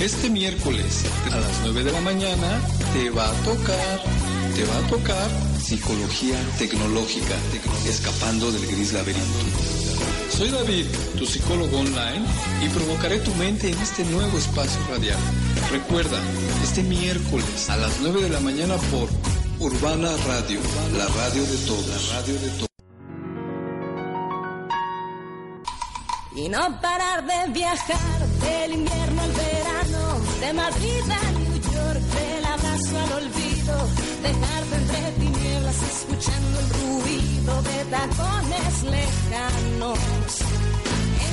Este miércoles a las 9 de la mañana te va a tocar, te va a tocar psicología tecnológica, escapando del gris laberinto. Soy David, tu psicólogo online, y provocaré tu mente en este nuevo espacio radial. Recuerda, este miércoles a las 9 de la mañana por Urbana Radio, la radio de todos, radio de. Y no parar de viajar del invierno al verano, de Madrid a New York, del abrazo al olvido, dejarte entre tinieblas escuchando el ruido de tacones lejanos.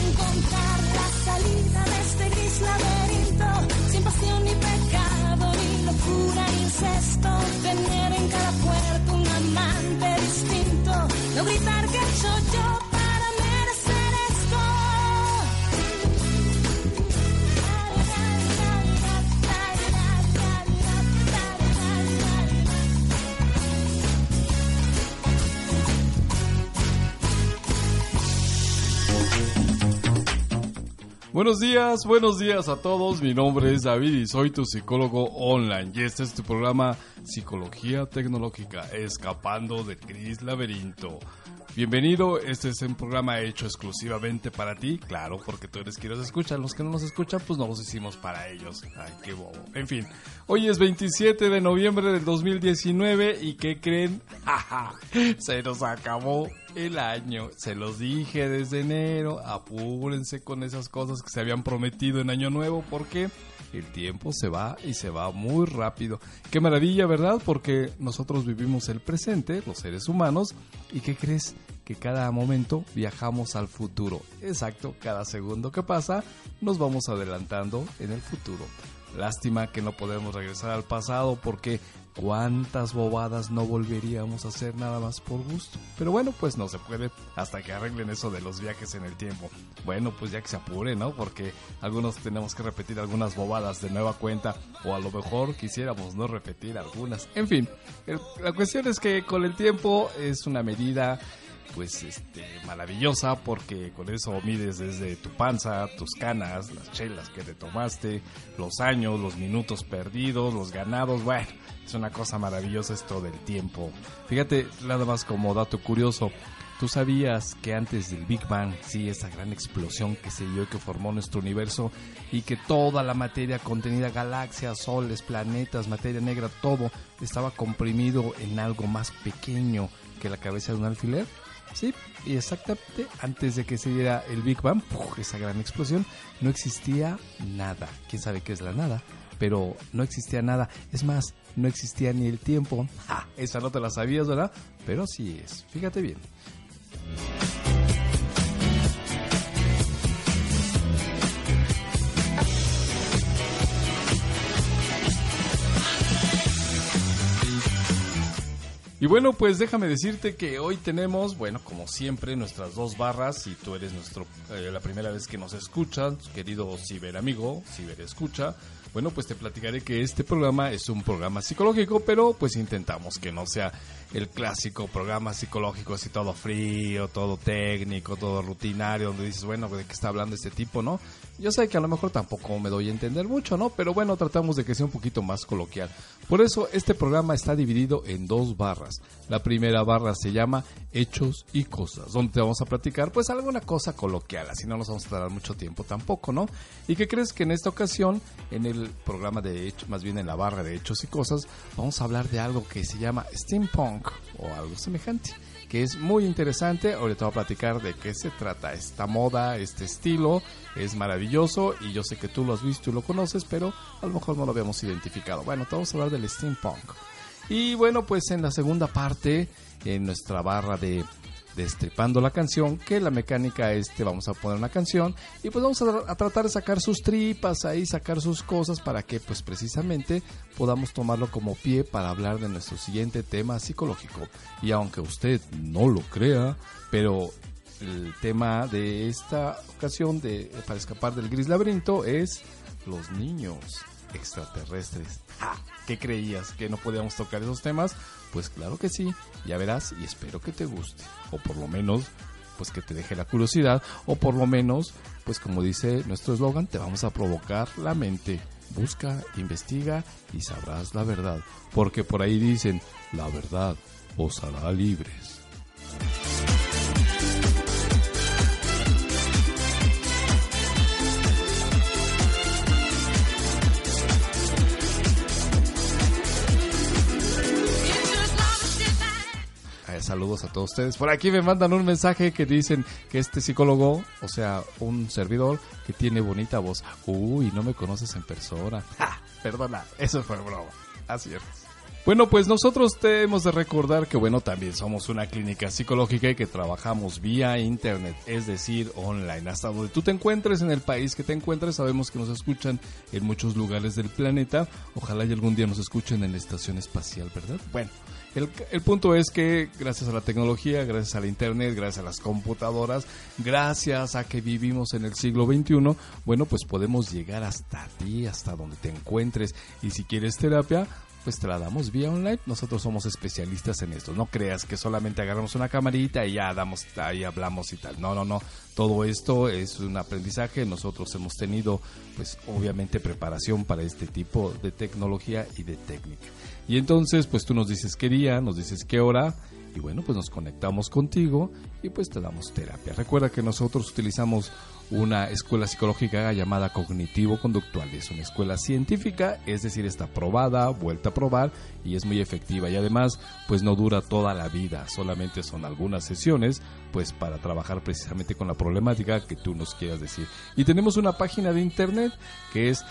Encontrar la salida de este gris laberinto, sin pasión ni pecado, ni locura ni incesto, tener en cada puerta un amante distinto, no gritar que hecho yo Buenos días, buenos días a todos. Mi nombre es David y soy tu psicólogo online. Y este es tu programa Psicología Tecnológica, escapando del gris laberinto. Bienvenido, este es un programa hecho exclusivamente para ti, claro, porque tú eres quien nos escucha. Los que no nos escuchan, pues no los hicimos para ellos. Ay, qué bobo. En fin, hoy es 27 de noviembre del 2019 y ¿qué creen? ¡Ja, Se nos acabó el año. Se los dije desde enero. Apúrense con esas cosas que se habían prometido en Año Nuevo porque el tiempo se va y se va muy rápido. Qué maravilla, ¿verdad? Porque nosotros vivimos el presente, los seres humanos, y ¿qué crees? Que cada momento viajamos al futuro. Exacto, cada segundo que pasa nos vamos adelantando en el futuro. Lástima que no podemos regresar al pasado porque cuántas bobadas no volveríamos a hacer nada más por gusto. Pero bueno, pues no se puede hasta que arreglen eso de los viajes en el tiempo. Bueno, pues ya que se apure, ¿no? Porque algunos tenemos que repetir algunas bobadas de nueva cuenta o a lo mejor quisiéramos no repetir algunas. En fin, la cuestión es que con el tiempo es una medida pues este maravillosa porque con eso mides desde tu panza, tus canas, las chelas que te tomaste, los años, los minutos perdidos, los ganados, bueno, es una cosa maravillosa esto del tiempo. Fíjate, nada más como dato curioso, ¿tú sabías que antes del Big Bang, sí, esa gran explosión que se dio y que formó nuestro universo y que toda la materia contenida, galaxias, soles, planetas, materia negra, todo estaba comprimido en algo más pequeño que la cabeza de un alfiler? Sí, y exactamente antes de que se diera el Big Bang, esa gran explosión, no existía nada. ¿Quién sabe qué es la nada? Pero no existía nada. Es más, no existía ni el tiempo. Esa no te la sabías, ¿verdad? Pero sí es. Fíjate bien. Y bueno, pues déjame decirte que hoy tenemos, bueno, como siempre, nuestras dos barras. Si tú eres nuestro, eh, la primera vez que nos escuchas, querido ciberamigo, ciberescucha, bueno, pues te platicaré que este programa es un programa psicológico, pero pues intentamos que no sea el clásico programa psicológico así todo frío, todo técnico, todo rutinario, donde dices, bueno, ¿de qué está hablando este tipo, no? Yo sé que a lo mejor tampoco me doy a entender mucho, ¿no? Pero bueno, tratamos de que sea un poquito más coloquial. Por eso este programa está dividido en dos barras. La primera barra se llama Hechos y Cosas, donde te vamos a platicar pues alguna cosa coloquial, así no nos vamos a tardar mucho tiempo tampoco, ¿no? ¿Y qué crees que en esta ocasión, en el programa de Hechos, más bien en la barra de Hechos y Cosas, vamos a hablar de algo que se llama steampunk o algo semejante? que es muy interesante. Ahorita voy a platicar de qué se trata esta moda, este estilo. Es maravilloso y yo sé que tú lo has visto y lo conoces, pero a lo mejor no lo habíamos identificado. Bueno, te vamos a hablar del steampunk. Y bueno, pues en la segunda parte, en nuestra barra de destripando la canción, que la mecánica es, te vamos a poner una canción y pues vamos a, a, tratar de sacar sus tripas ahí, sacar sus cosas para que pues precisamente podamos tomarlo como pie para hablar de nuestro siguiente tema psicológico. Y aunque usted no lo crea, pero el tema de esta ocasión de para escapar del gris laberinto es los niños extraterrestres. Ah, ¿Qué creías? ¿Que no podíamos tocar esos temas? Pues claro que sí, ya verás y espero que te guste. O por lo menos, pues que te deje la curiosidad. O por lo menos, pues como dice nuestro eslogan, te vamos a provocar la mente. busca, investiga y sabrás la verdad, porque por ahí dicen, la verdad os hará libres. Saludos a todos ustedes. Por aquí me mandan un mensaje que dicen que este psicólogo, o sea, un servidor que tiene bonita voz. Uy, no me conoces en persona. Perdona, eso fue broma. Así es. Bueno, pues nosotros tenemos de recordar que, bueno, también somos una clínica psicológica y que trabajamos vía internet, es decir, online. Hasta donde tú te encuentres, en el país que te encuentres, sabemos que nos escuchan en muchos lugares del planeta. Ojalá y algún día nos escuchen en la estación espacial, ¿verdad? Bueno, el, punto es que gracias a la tecnología, gracias a la internet, gracias a las computadoras, gracias a que vivimos en el siglo XXI, bueno, pues podemos llegar hasta ti, hasta donde te encuentres. Y si quieres terapia, pues te la damos vía online. Nosotros somos especialistas en esto. No creas que solamente agarramos una camarita y ya damos, ahí hablamos y tal. No, no, no. Todo esto es un aprendizaje. Nosotros hemos tenido, pues obviamente, preparación para este tipo de tecnología y de técnica. Y entonces, pues tú nos dices qué día, nos dices qué hora, y bueno, pues nos conectamos contigo y pues te damos terapia. Recuerda que nosotros utilizamos una escuela psicológica llamada cognitivo-conductual. Es una escuela científica, es decir, está probada, vuelta a probar y es muy efectiva. Y además, pues no dura toda la vida, solamente son algunas sesiones, pues para trabajar precisamente con la problemática que tú nos quieras decir. Y tenemos una página de internet que es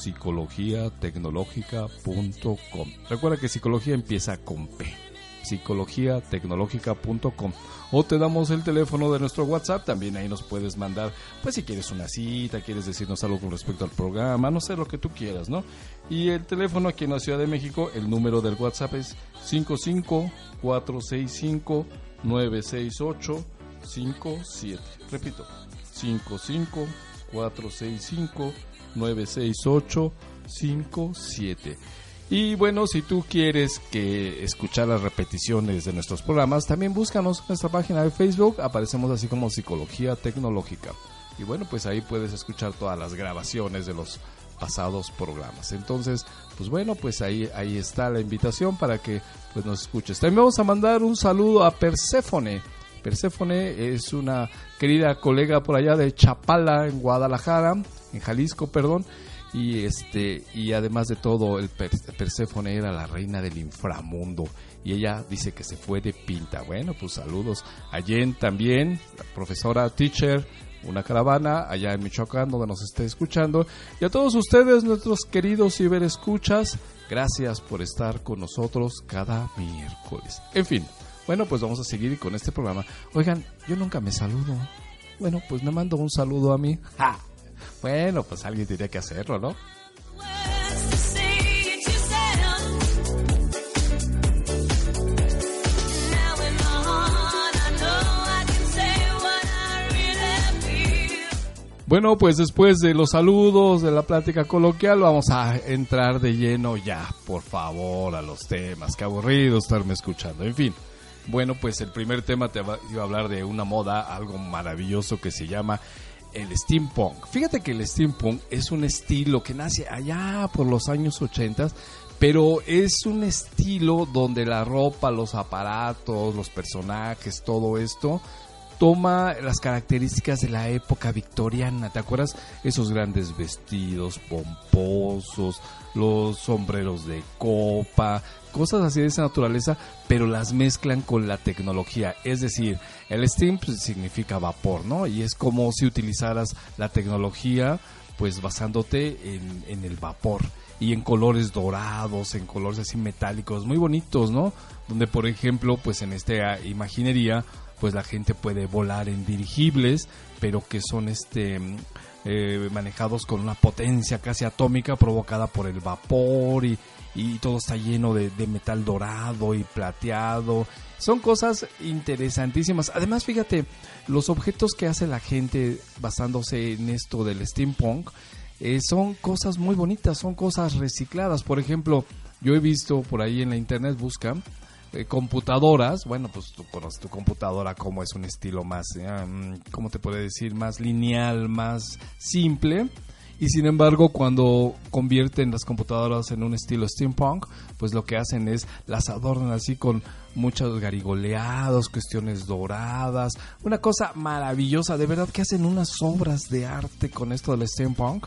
www.psicologiatecnologica.com. Recuerda que psicología empieza con P psicologiatecnológica.com o te damos el teléfono de nuestro WhatsApp, también ahí nos puedes mandar, pues si quieres una cita, quieres decirnos algo con respecto al programa, no sé lo que tú quieras, ¿no? Y el teléfono aquí en la Ciudad de México, el número del WhatsApp es 55 968 57. Repito, 55 465 968 57. Y bueno, si tú quieres que escuchar las repeticiones de nuestros programas, también búscanos en nuestra página de Facebook, aparecemos así como Psicología Tecnológica. Y bueno, pues ahí puedes escuchar todas las grabaciones de los pasados programas. Entonces, pues bueno, pues ahí, ahí está la invitación para que pues nos escuches. También vamos a mandar un saludo a Perséfone. Perséfone es una querida colega por allá de Chapala, en Guadalajara, en Jalisco, perdón y este y además de todo el Perséfone era la reina del inframundo y ella dice que se fue de pinta. Bueno pues saludos a Jen también la profesora teacher una caravana allá en Michoacán donde nos esté escuchando y a todos ustedes nuestros queridos escuchas gracias por estar con nosotros cada miércoles. En fin bueno pues vamos a seguir con este programa oigan yo nunca me saludo bueno pues me mando un saludo a mí ¡Ja! Bueno, pues alguien tiene que hacerlo, ¿no? Bueno, pues después de los saludos, de la plática coloquial, vamos a entrar de lleno ya, por favor, a los temas. Qué aburrido estarme escuchando. En fin, bueno, pues el primer tema te iba a hablar de una moda, algo maravilloso que se llama el steampunk. Fíjate que el steampunk es un estilo que nace allá por los años 80, pero es un estilo donde la ropa, los aparatos, los personajes, todo esto toma las características de la época victoriana. ¿Te acuerdas? Esos grandes vestidos pomposos, los sombreros de copa, cosas así de esa naturaleza, pero las mezclan con la tecnología. Es decir, el steam pues, significa vapor, ¿no? Y es como si utilizaras la tecnología, pues basándote en, el vapor y en colores dorados, en colores así metálicos, muy bonitos, ¿no? Donde, por ejemplo, pues en esta imaginería, pues la gente puede volar en dirigibles, pero que son este eh, manejados con una potencia casi atómica provocada por el vapor y, y todo está lleno de, metal dorado y plateado. Son cosas interesantísimas. Además, fíjate, los objetos que hace la gente basándose en esto del steampunk eh, son cosas muy bonitas, son cosas recicladas. Por ejemplo, yo he visto por ahí en la internet, busca eh, computadoras. Bueno, pues tú conoces tu computadora como es un estilo más, eh, ¿cómo te puede decir? Más lineal, más simple Y sin embargo, cuando convierten las computadoras en un estilo steampunk, pues lo que hacen es las adornan así con muchos garigoleados, cuestiones doradas, una cosa maravillosa, de verdad que hacen unas obras de arte con esto del steampunk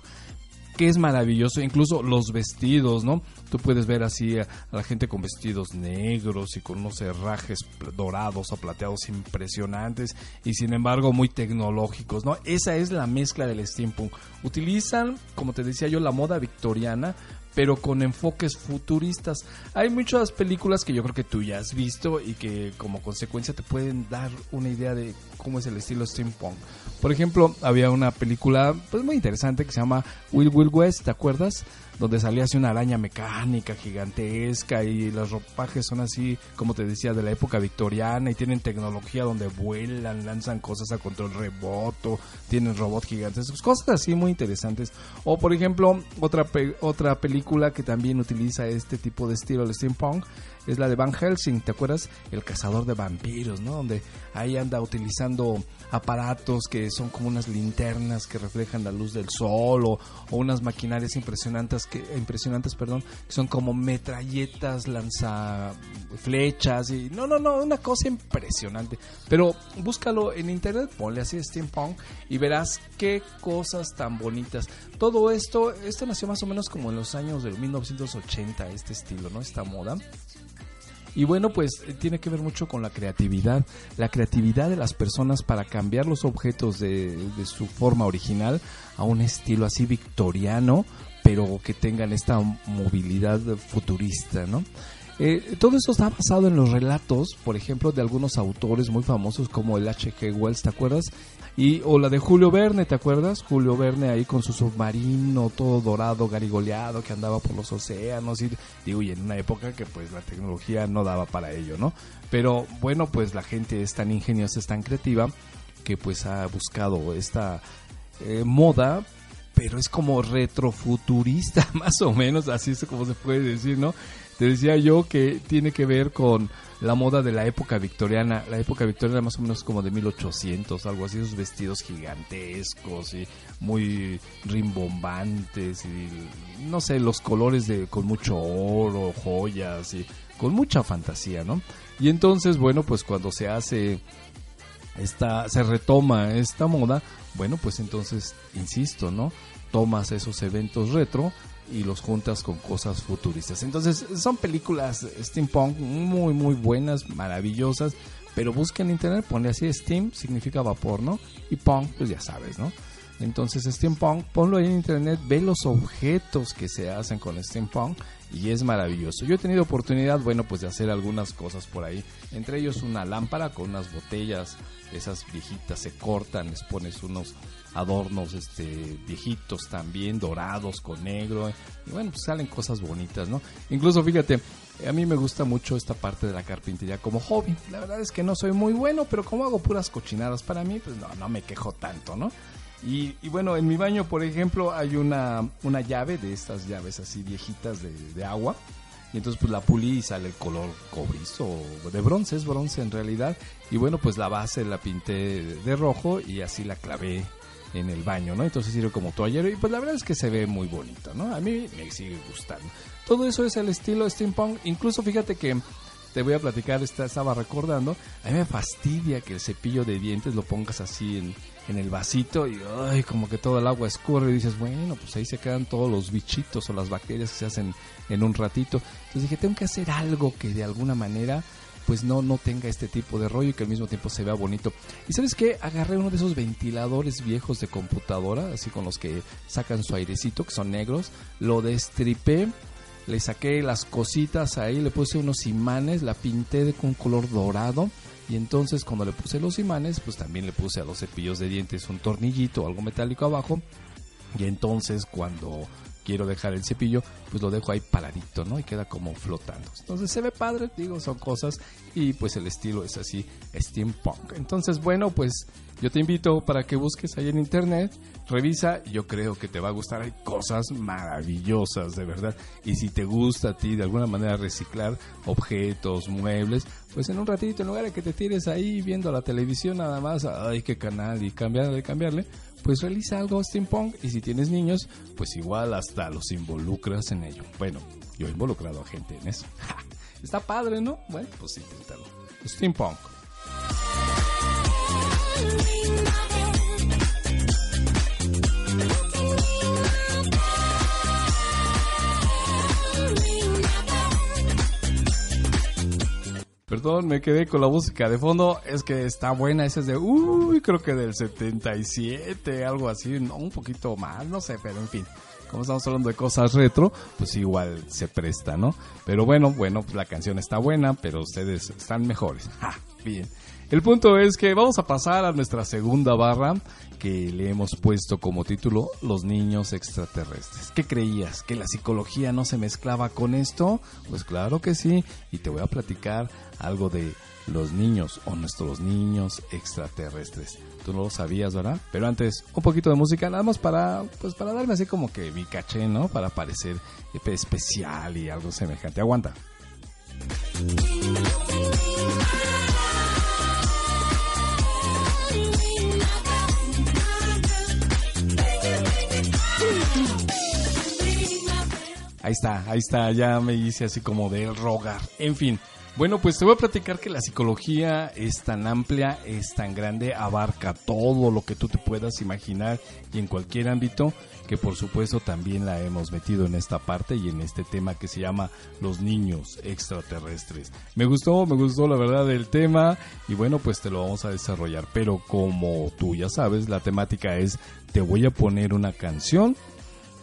que es maravilloso, incluso los vestidos, ¿no? Tú puedes ver así a, la gente con vestidos negros y con unos herrajes dorados o plateados impresionantes y sin embargo muy tecnológicos, ¿no? Esa es la mezcla del steampunk. Utilizan, como te decía yo, la moda victoriana, pero con enfoques futuristas. Hay muchas películas que yo creo que tú ya has visto y que como consecuencia te pueden dar una idea de cómo es el estilo steampunk. Por ejemplo, había una película pues muy interesante que se llama Will Will West, ¿te acuerdas? Donde salía así una araña mecánica gigantesca y los ropajes son así, como te decía, de la época victoriana y tienen tecnología donde vuelan, lanzan cosas a control remoto, tienen robots gigantes, cosas así muy interesantes. O por ejemplo, otra, otra película que también utiliza este tipo de estilo, el steampunk, es la de Van Helsing, ¿te acuerdas? El cazador de vampiros, ¿no? Donde ahí anda utilizando aparatos que son como unas linternas que reflejan la luz del sol o, unas maquinarias impresionantes que impresionantes, perdón, que son como metralletas, lanza flechas y no, no, no, una cosa impresionante. Pero búscalo en internet, ponle así steampunk y verás qué cosas tan bonitas. Todo esto, esto nació más o menos como en los años del 1980, este estilo, ¿no? Esta moda. Y bueno, pues eh, tiene que ver mucho con la creatividad, la creatividad de las personas para cambiar los objetos de, su forma original a un estilo así victoriano, pero que tengan esta movilidad futurista, ¿no? Eh, todo eso está basado en los relatos, por ejemplo, de algunos autores muy famosos como el H.G. Wells, ¿te acuerdas? Y, o la de Julio Verne, ¿te acuerdas? Julio Verne ahí con su submarino todo dorado, garigoleado, que andaba por los océanos. Y digo, y en una época que pues la tecnología no daba para ello, ¿no? Pero bueno, pues la gente es tan ingeniosa, es tan creativa, que pues ha buscado esta eh, moda pero es como retrofuturista, más o menos, así es como se puede decir, ¿no? Te decía yo que tiene que ver con la moda de la época victoriana. La época victoriana más o menos como de 1800, algo así, esos vestidos gigantescos y muy rimbombantes y no sé, los colores de con mucho oro, joyas y con mucha fantasía, ¿no? Y entonces, bueno, pues cuando se hace esta se retoma esta moda, bueno, pues entonces insisto, ¿no? Tomas esos eventos retro y los juntas con cosas futuristas. Entonces son películas steampunk muy muy buenas, maravillosas, pero busca en internet, pone así steam significa vapor, ¿no? Y punk, pues ya sabes, ¿no? Entonces steampunk, ponlo ahí en internet, ve los objetos que se hacen con steampunk y es maravilloso. Yo he tenido oportunidad, bueno, pues de hacer algunas cosas por ahí, entre ellos una lámpara con unas botellas, esas viejitas se cortan, les pones unos adornos este viejitos también, dorados con negro. Y bueno, pues salen cosas bonitas, ¿no? Incluso fíjate, a mí me gusta mucho esta parte de la carpintería como hobby. La verdad es que no soy muy bueno, pero como hago puras cochinadas para mí, pues no, no me quejo tanto, ¿no? Y, bueno, en mi baño, por ejemplo, hay una, una llave de estas llaves así viejitas de, agua. Y entonces pues la pulí y sale el color cobrizo, de bronce, es bronce en realidad. Y bueno, pues la base la pinté de rojo y así la clavé en el baño, ¿no? Entonces sirve como toallero y pues la verdad es que se ve muy bonito, ¿no? A mí me sigue gustando. Todo eso es el estilo steampunk. Incluso fíjate que te voy a platicar, estaba recordando, a mí me fastidia que el cepillo de dientes lo pongas así en, en el vasito y ay, como que todo el agua escurre y dices, bueno, pues ahí se quedan todos los bichitos o las bacterias que se hacen en un ratito. Entonces dije, tengo que hacer algo que de alguna manera pues no, no tenga este tipo de rollo y que al mismo tiempo se vea bonito. Y sabes qué, agarré uno de esos ventiladores viejos de computadora, así con los que sacan su airecito, que son negros, lo destripé, le saqué las cositas ahí, le puse unos imanes, la pinté con color dorado. Y entonces cuando le puse los imanes, pues también le puse a los cepillos de dientes un tornillito, algo metálico abajo. Y entonces cuando quiero dejar el cepillo, pues lo dejo ahí paradito, ¿no? Y queda como flotando. Entonces se ve padre, digo, son cosas y pues el estilo es así, steampunk. Entonces, bueno, pues yo te invito para que busques ahí en internet, revisa, yo creo que te va a gustar, hay cosas maravillosas, de verdad. Y si te gusta a ti de alguna manera reciclar objetos, muebles, pues en un ratito, en lugar de que te tires ahí viendo la televisión nada más, ay, qué canal y cambiarle, cambiarle, pues realiza algo steampunk y si tienes niños, pues igual hasta los involucras en ello. Bueno, yo he involucrado a gente en eso. Está padre, ¿no? Bueno, pues inténtalo. Steampunk. Me quedé con la música de fondo. Es que está buena. Esa es de, uy, creo que del 77, algo así. No, un poquito más, no sé, pero en fin. Como estamos hablando de cosas retro, pues igual se presta, ¿no? Pero bueno, bueno, pues la canción está buena, pero ustedes están mejores. Ja, bien. El punto es que vamos a pasar a nuestra segunda barra que le hemos puesto como título Los niños extraterrestres. ¿Qué creías? ¿Que la psicología no se mezclaba con esto? Pues claro que sí, y te voy a platicar algo de los niños o nuestros niños extraterrestres. Tú no lo sabías, ¿verdad? Pero antes, un poquito de música, nada más para, pues para darme así como que mi caché, ¿no? Para parecer especial y algo semejante. Aguanta. Ahí está, ahí está, ya me hice así como de rogar. En fin, bueno, pues te voy a platicar que la psicología es tan amplia, es tan grande, abarca todo lo que tú te puedas imaginar y en cualquier ámbito, que por supuesto también la hemos metido en esta parte y en este tema que se llama los niños extraterrestres. Me gustó, me gustó la verdad el tema y bueno, pues te lo vamos a desarrollar, pero como tú ya sabes, la temática es te voy a poner una canción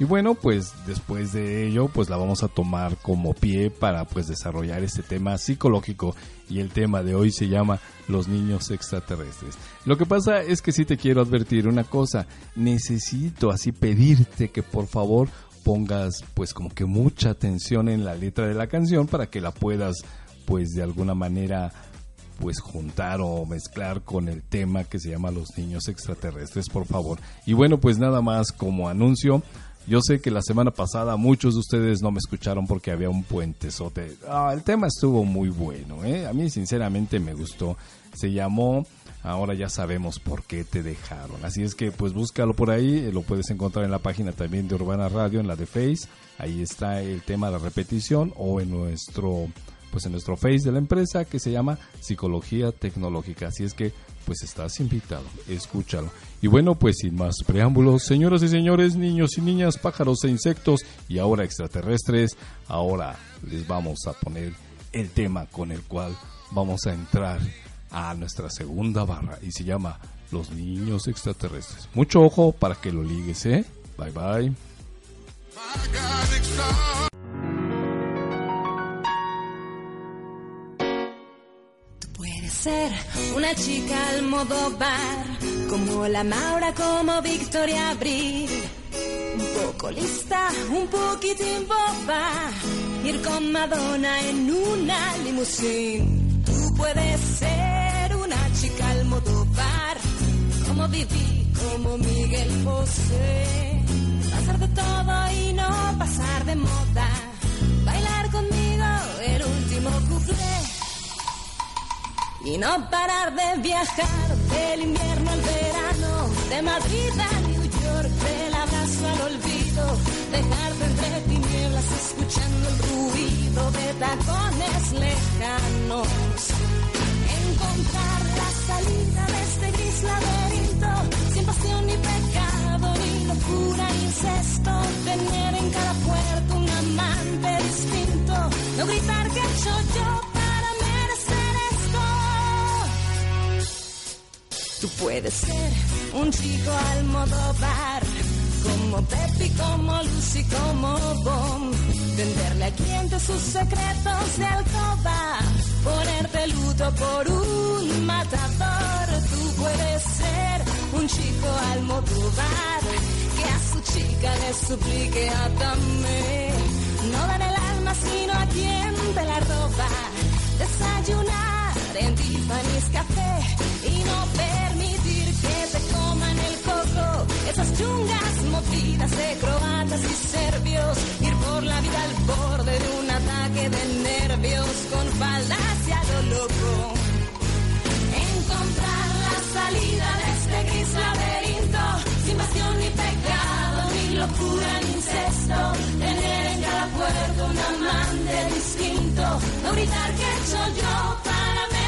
y bueno, pues después de ello, pues la vamos a tomar como pie para pues desarrollar este tema psicológico y el tema de hoy se llama los niños extraterrestres. Lo que pasa es que sí te quiero advertir una cosa, necesito así pedirte que por favor pongas pues como que mucha atención en la letra de la canción para que la puedas pues de alguna manera pues juntar o mezclar con el tema que se llama los niños extraterrestres, por favor. Y bueno, pues nada más como anuncio, yo sé que la semana pasada muchos de ustedes no me escucharon porque había un puentezote. Ah, el tema estuvo muy bueno, ¿eh? A mí sinceramente me gustó. Se llamó Ahora ya sabemos por qué te dejaron. Así es que pues búscalo por ahí, eh, lo puedes encontrar en la página también de Urbana Radio, en la de Face. Ahí está el tema de repetición o en nuestro pues en nuestro Face de la empresa que se llama Psicología Tecnológica. Así es que pues estás invitado, escúchalo. Y bueno, pues sin más preámbulos, señoras y señores, niños y niñas, pájaros e insectos y ahora extraterrestres, ahora les vamos a poner el tema con el cual vamos a entrar a nuestra segunda barra y se llama Los niños extraterrestres. Mucho ojo para que lo ligues, ¿eh? Bye bye. Ser una chica al modo bar, como la Maura, como Victoria Abril. Un poco lista, un poquitín boba, ir con Madonna en una limusín. Tú puedes ser una chica al modo bar, como Vivi, como Miguel José. Pasar de todo y no pasar de moda. Bailar conmigo el último couple y no parar de viajar del invierno al verano, de Madrid a New York, del abrazo al olvido, dejarte entre tinieblas escuchando el ruido de tacones lejanos, encontrar la salida de este gris laberinto, sin pasión ni pecado, ni locura ni incesto, tener en cada puerta un amante distinto, no gritar que hecho yo Tú puedes ser un chico al modo bar, como Pepi, como Lucy, como Bom. Venderle a clientes sus secretos de alcoba, ponerte luto por un matador. Tú puedes ser un chico al modo bar, que a su chica le suplique atame. No dan el alma sino a quien te la roba. Desayunar en Tiffany's Café y no permitir que te coman el coco. Esas chungas movidas de croatas y serbios. Ir por la vida al borde de un ataque de nervios con falacia lo loco. Encontrar la salida de este gris laberinto sin locura, en incesto, tener en cada puerto un amante distinto, no gritar que hecho yo para merecer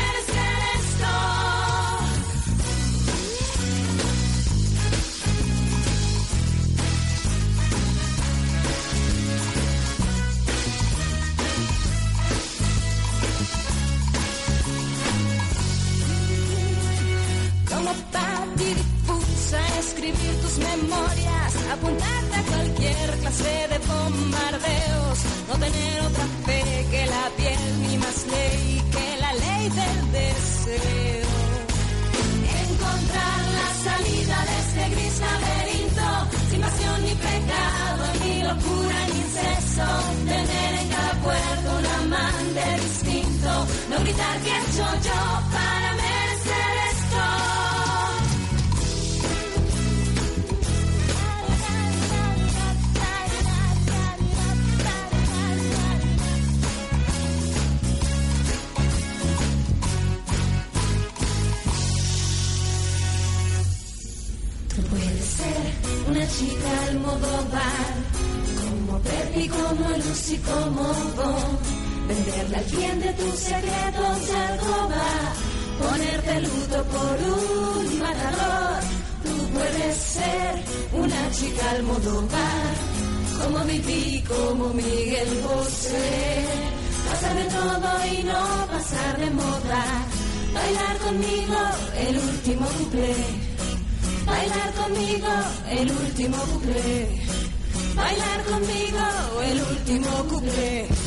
que yo para merecer esto. Tú puedes ser una chica al modo bar, como Pepi, como Lucy, como Bon. Venderle al cliente tus secretos de alcoba, ponerte luto por un matador. Tú puedes ser una chica al modo bar, como Vivi, como Miguel Bosé. Pasar todo y no pasar de moda. Bailar conmigo el último cuplé. Bailar conmigo el último cuplé. Bailar conmigo el último cuplé.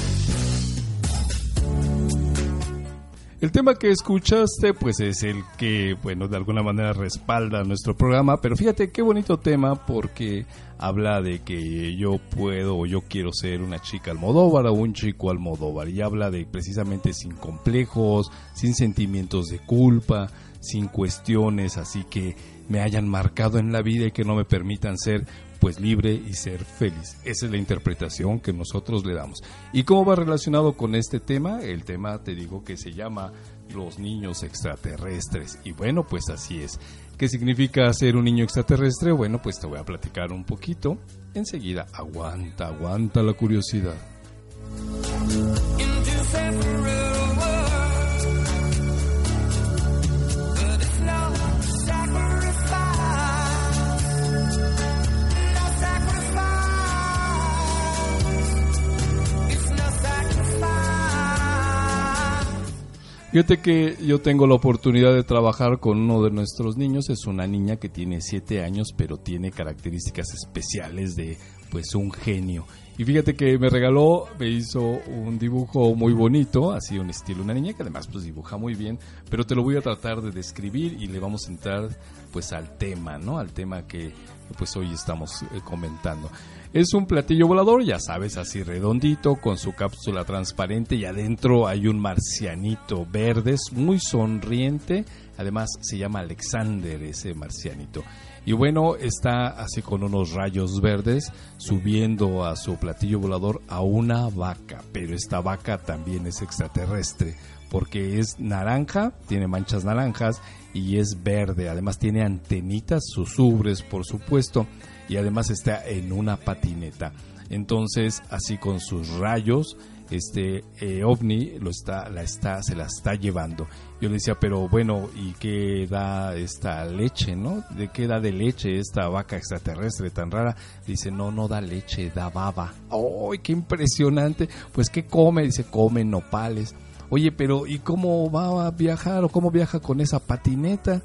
El tema que escuchaste, pues es el que, bueno, de alguna manera respalda nuestro programa, pero fíjate qué bonito tema porque habla de que yo puedo o yo quiero ser una chica Almodóvar o un chico Almodóvar y habla de precisamente sin complejos, sin sentimientos de culpa, sin cuestiones así que me hayan marcado en la vida y que no me permitan ser pues libre y ser feliz. Esa es la interpretación que nosotros le damos. ¿Y cómo va relacionado con este tema? El tema te digo que se llama los niños extraterrestres. Y bueno, pues así es. ¿Qué significa ser un niño extraterrestre? Bueno, pues te voy a platicar un poquito. Enseguida, aguanta, aguanta la curiosidad. Fíjate que yo tengo la oportunidad de trabajar con uno de nuestros niños. Es una niña que tiene 7 años, pero tiene características especiales de pues un genio. Y fíjate que me regaló, me hizo un dibujo muy bonito, así un estilo, una niña que además pues dibuja muy bien, pero te lo voy a tratar de describir y le vamos a entrar pues al tema, ¿no? Al tema que pues hoy estamos eh, comentando. Es un platillo volador, ya sabes, así redondito, con su cápsula transparente y adentro hay un marcianito verde, es muy sonriente. Además se llama Alexander ese marcianito. Y bueno, está así con unos rayos verdes subiendo a su platillo volador a una vaca. Pero esta vaca también es extraterrestre porque es naranja, tiene manchas naranjas y es verde. Además tiene antenitas, sus ubres por supuesto y además está en una patineta. Entonces, así con sus rayos, este eh, ovni lo está, la está, se la está llevando. Yo le decía, pero bueno, ¿y qué da esta leche, no? ¿De qué da de leche esta vaca extraterrestre tan rara? Dice, no, no da leche, da baba. ¡Ay, qué impresionante! Pues, ¿qué come? Dice, come nopales. Oye, pero ¿y cómo va a viajar o cómo viaja con esa patineta?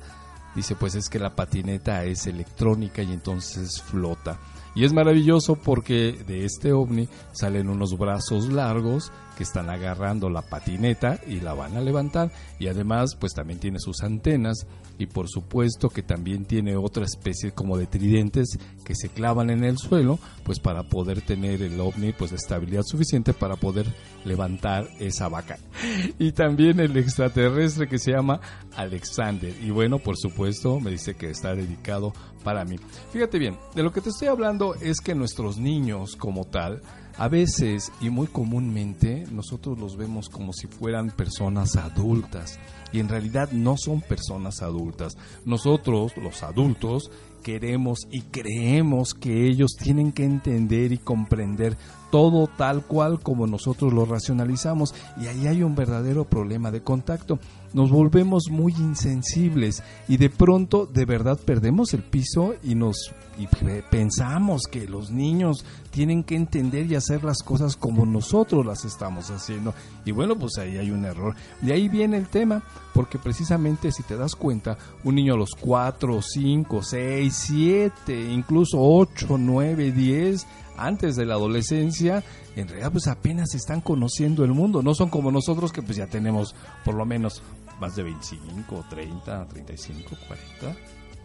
Dice, pues es que la patineta es electrónica y entonces flota. Y es maravilloso porque de este ovni salen unos brazos largos que están agarrando la patineta y la van a levantar. Y además, pues también tiene sus antenas y por supuesto que también tiene otra especie como de tridentes que se clavan en el suelo, pues para poder tener el ovni pues estabilidad suficiente para poder levantar esa vaca. Y también el extraterrestre que se llama Alexander. Y bueno, por supuesto, me dice que está dedicado para mí. Fíjate bien, de lo que te estoy hablando es que nuestros niños como tal, a veces y muy comúnmente nosotros los vemos como si fueran personas adultas y en realidad no son personas adultas. Nosotros, los adultos, queremos y creemos que ellos tienen que entender y comprender todo tal cual como nosotros lo racionalizamos y ahí hay un verdadero problema de contacto. Nos volvemos muy insensibles y de pronto de verdad perdemos el piso y nos y pe- pensamos que los niños tienen que entender y hacer las cosas como nosotros las estamos haciendo. Y bueno, pues ahí hay un error. De ahí viene el tema, porque precisamente si te das cuenta, un niño a los 4, 5, 6, 7, incluso 8, 9, 10, antes de la adolescencia, en realidad pues apenas están conociendo el mundo. No son como nosotros que pues ya tenemos por lo menos más de 25, 30, 35, 40,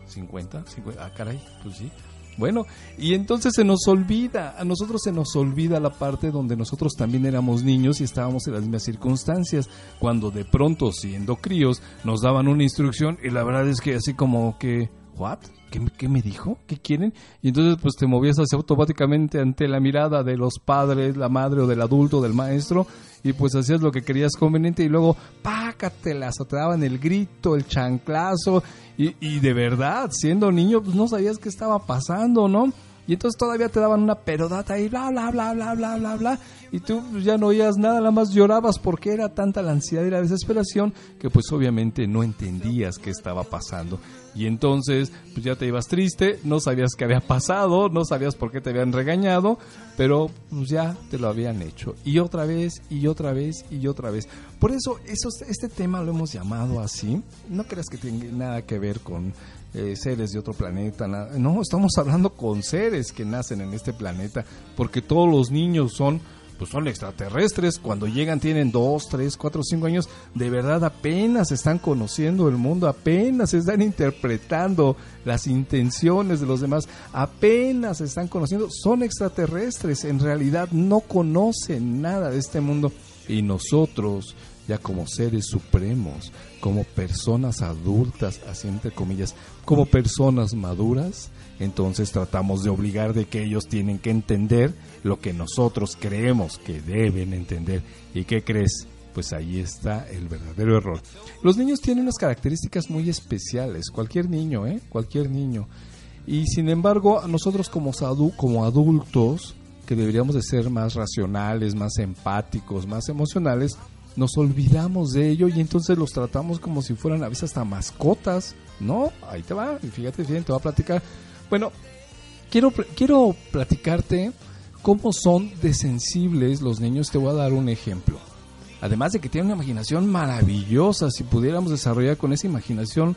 50, 50. Ah, caray, pues sí. Bueno, y entonces se nos olvida, a nosotros se nos olvida la parte donde nosotros también éramos niños y estábamos en las mismas circunstancias, cuando de pronto, siendo críos, nos daban una instrucción y la verdad es que así como que, ¿what? ¿Qué, me- dijo? ¿Qué quieren? Y entonces pues te movías así automáticamente ante la mirada de los padres, la madre o del adulto, del maestro, y pues hacías lo que querías conveniente y luego pácatelas te daban el grito, el chanclazo y, y de verdad, siendo niño pues no sabías qué estaba pasando, ¿no? Y entonces todavía te daban una perodata y bla, bla, bla, bla, bla, bla, bla. Y tú pues, ya no oías nada, nada más llorabas porque era tanta la ansiedad y la desesperación que pues obviamente no entendías qué estaba pasando. Y entonces pues ya te ibas triste, no sabías qué había pasado, no sabías por qué te habían regañado, pero pues ya te lo habían hecho. Y otra vez, y otra vez, y otra vez. Por eso, eso este tema lo hemos llamado así. No creas que tenga nada que ver con eh, seres de otro planeta. No, estamos hablando con seres que nacen en este planeta, porque todos los niños son pues son extraterrestres, cuando llegan tienen 2, 3, 4, 5 años, de verdad apenas están conociendo el mundo, apenas están interpretando las intenciones de los demás, apenas están conociendo, son extraterrestres, en realidad no conocen nada de este mundo. Y nosotros ya como seres supremos, como personas adultas, así entre comillas, como personas maduras, entonces tratamos de obligar de que ellos tienen que entender lo que nosotros creemos que deben entender. ¿Y qué crees? Pues ahí está el verdadero error. Los niños tienen unas características muy especiales, cualquier niño, ¿eh? Cualquier niño. Y sin embargo, nosotros como, como adultos, que deberíamos de ser más racionales, más empáticos, más emocionales, nos olvidamos de ello y entonces los tratamos como si fueran a veces hasta mascotas. No, ahí te va, y fíjate bien, te voy a platicar. Bueno, quiero, quiero platicarte cómo son de sensibles los niños. Te voy a dar un ejemplo. Además de que tienen una imaginación maravillosa, si pudiéramos desarrollar con esa imaginación,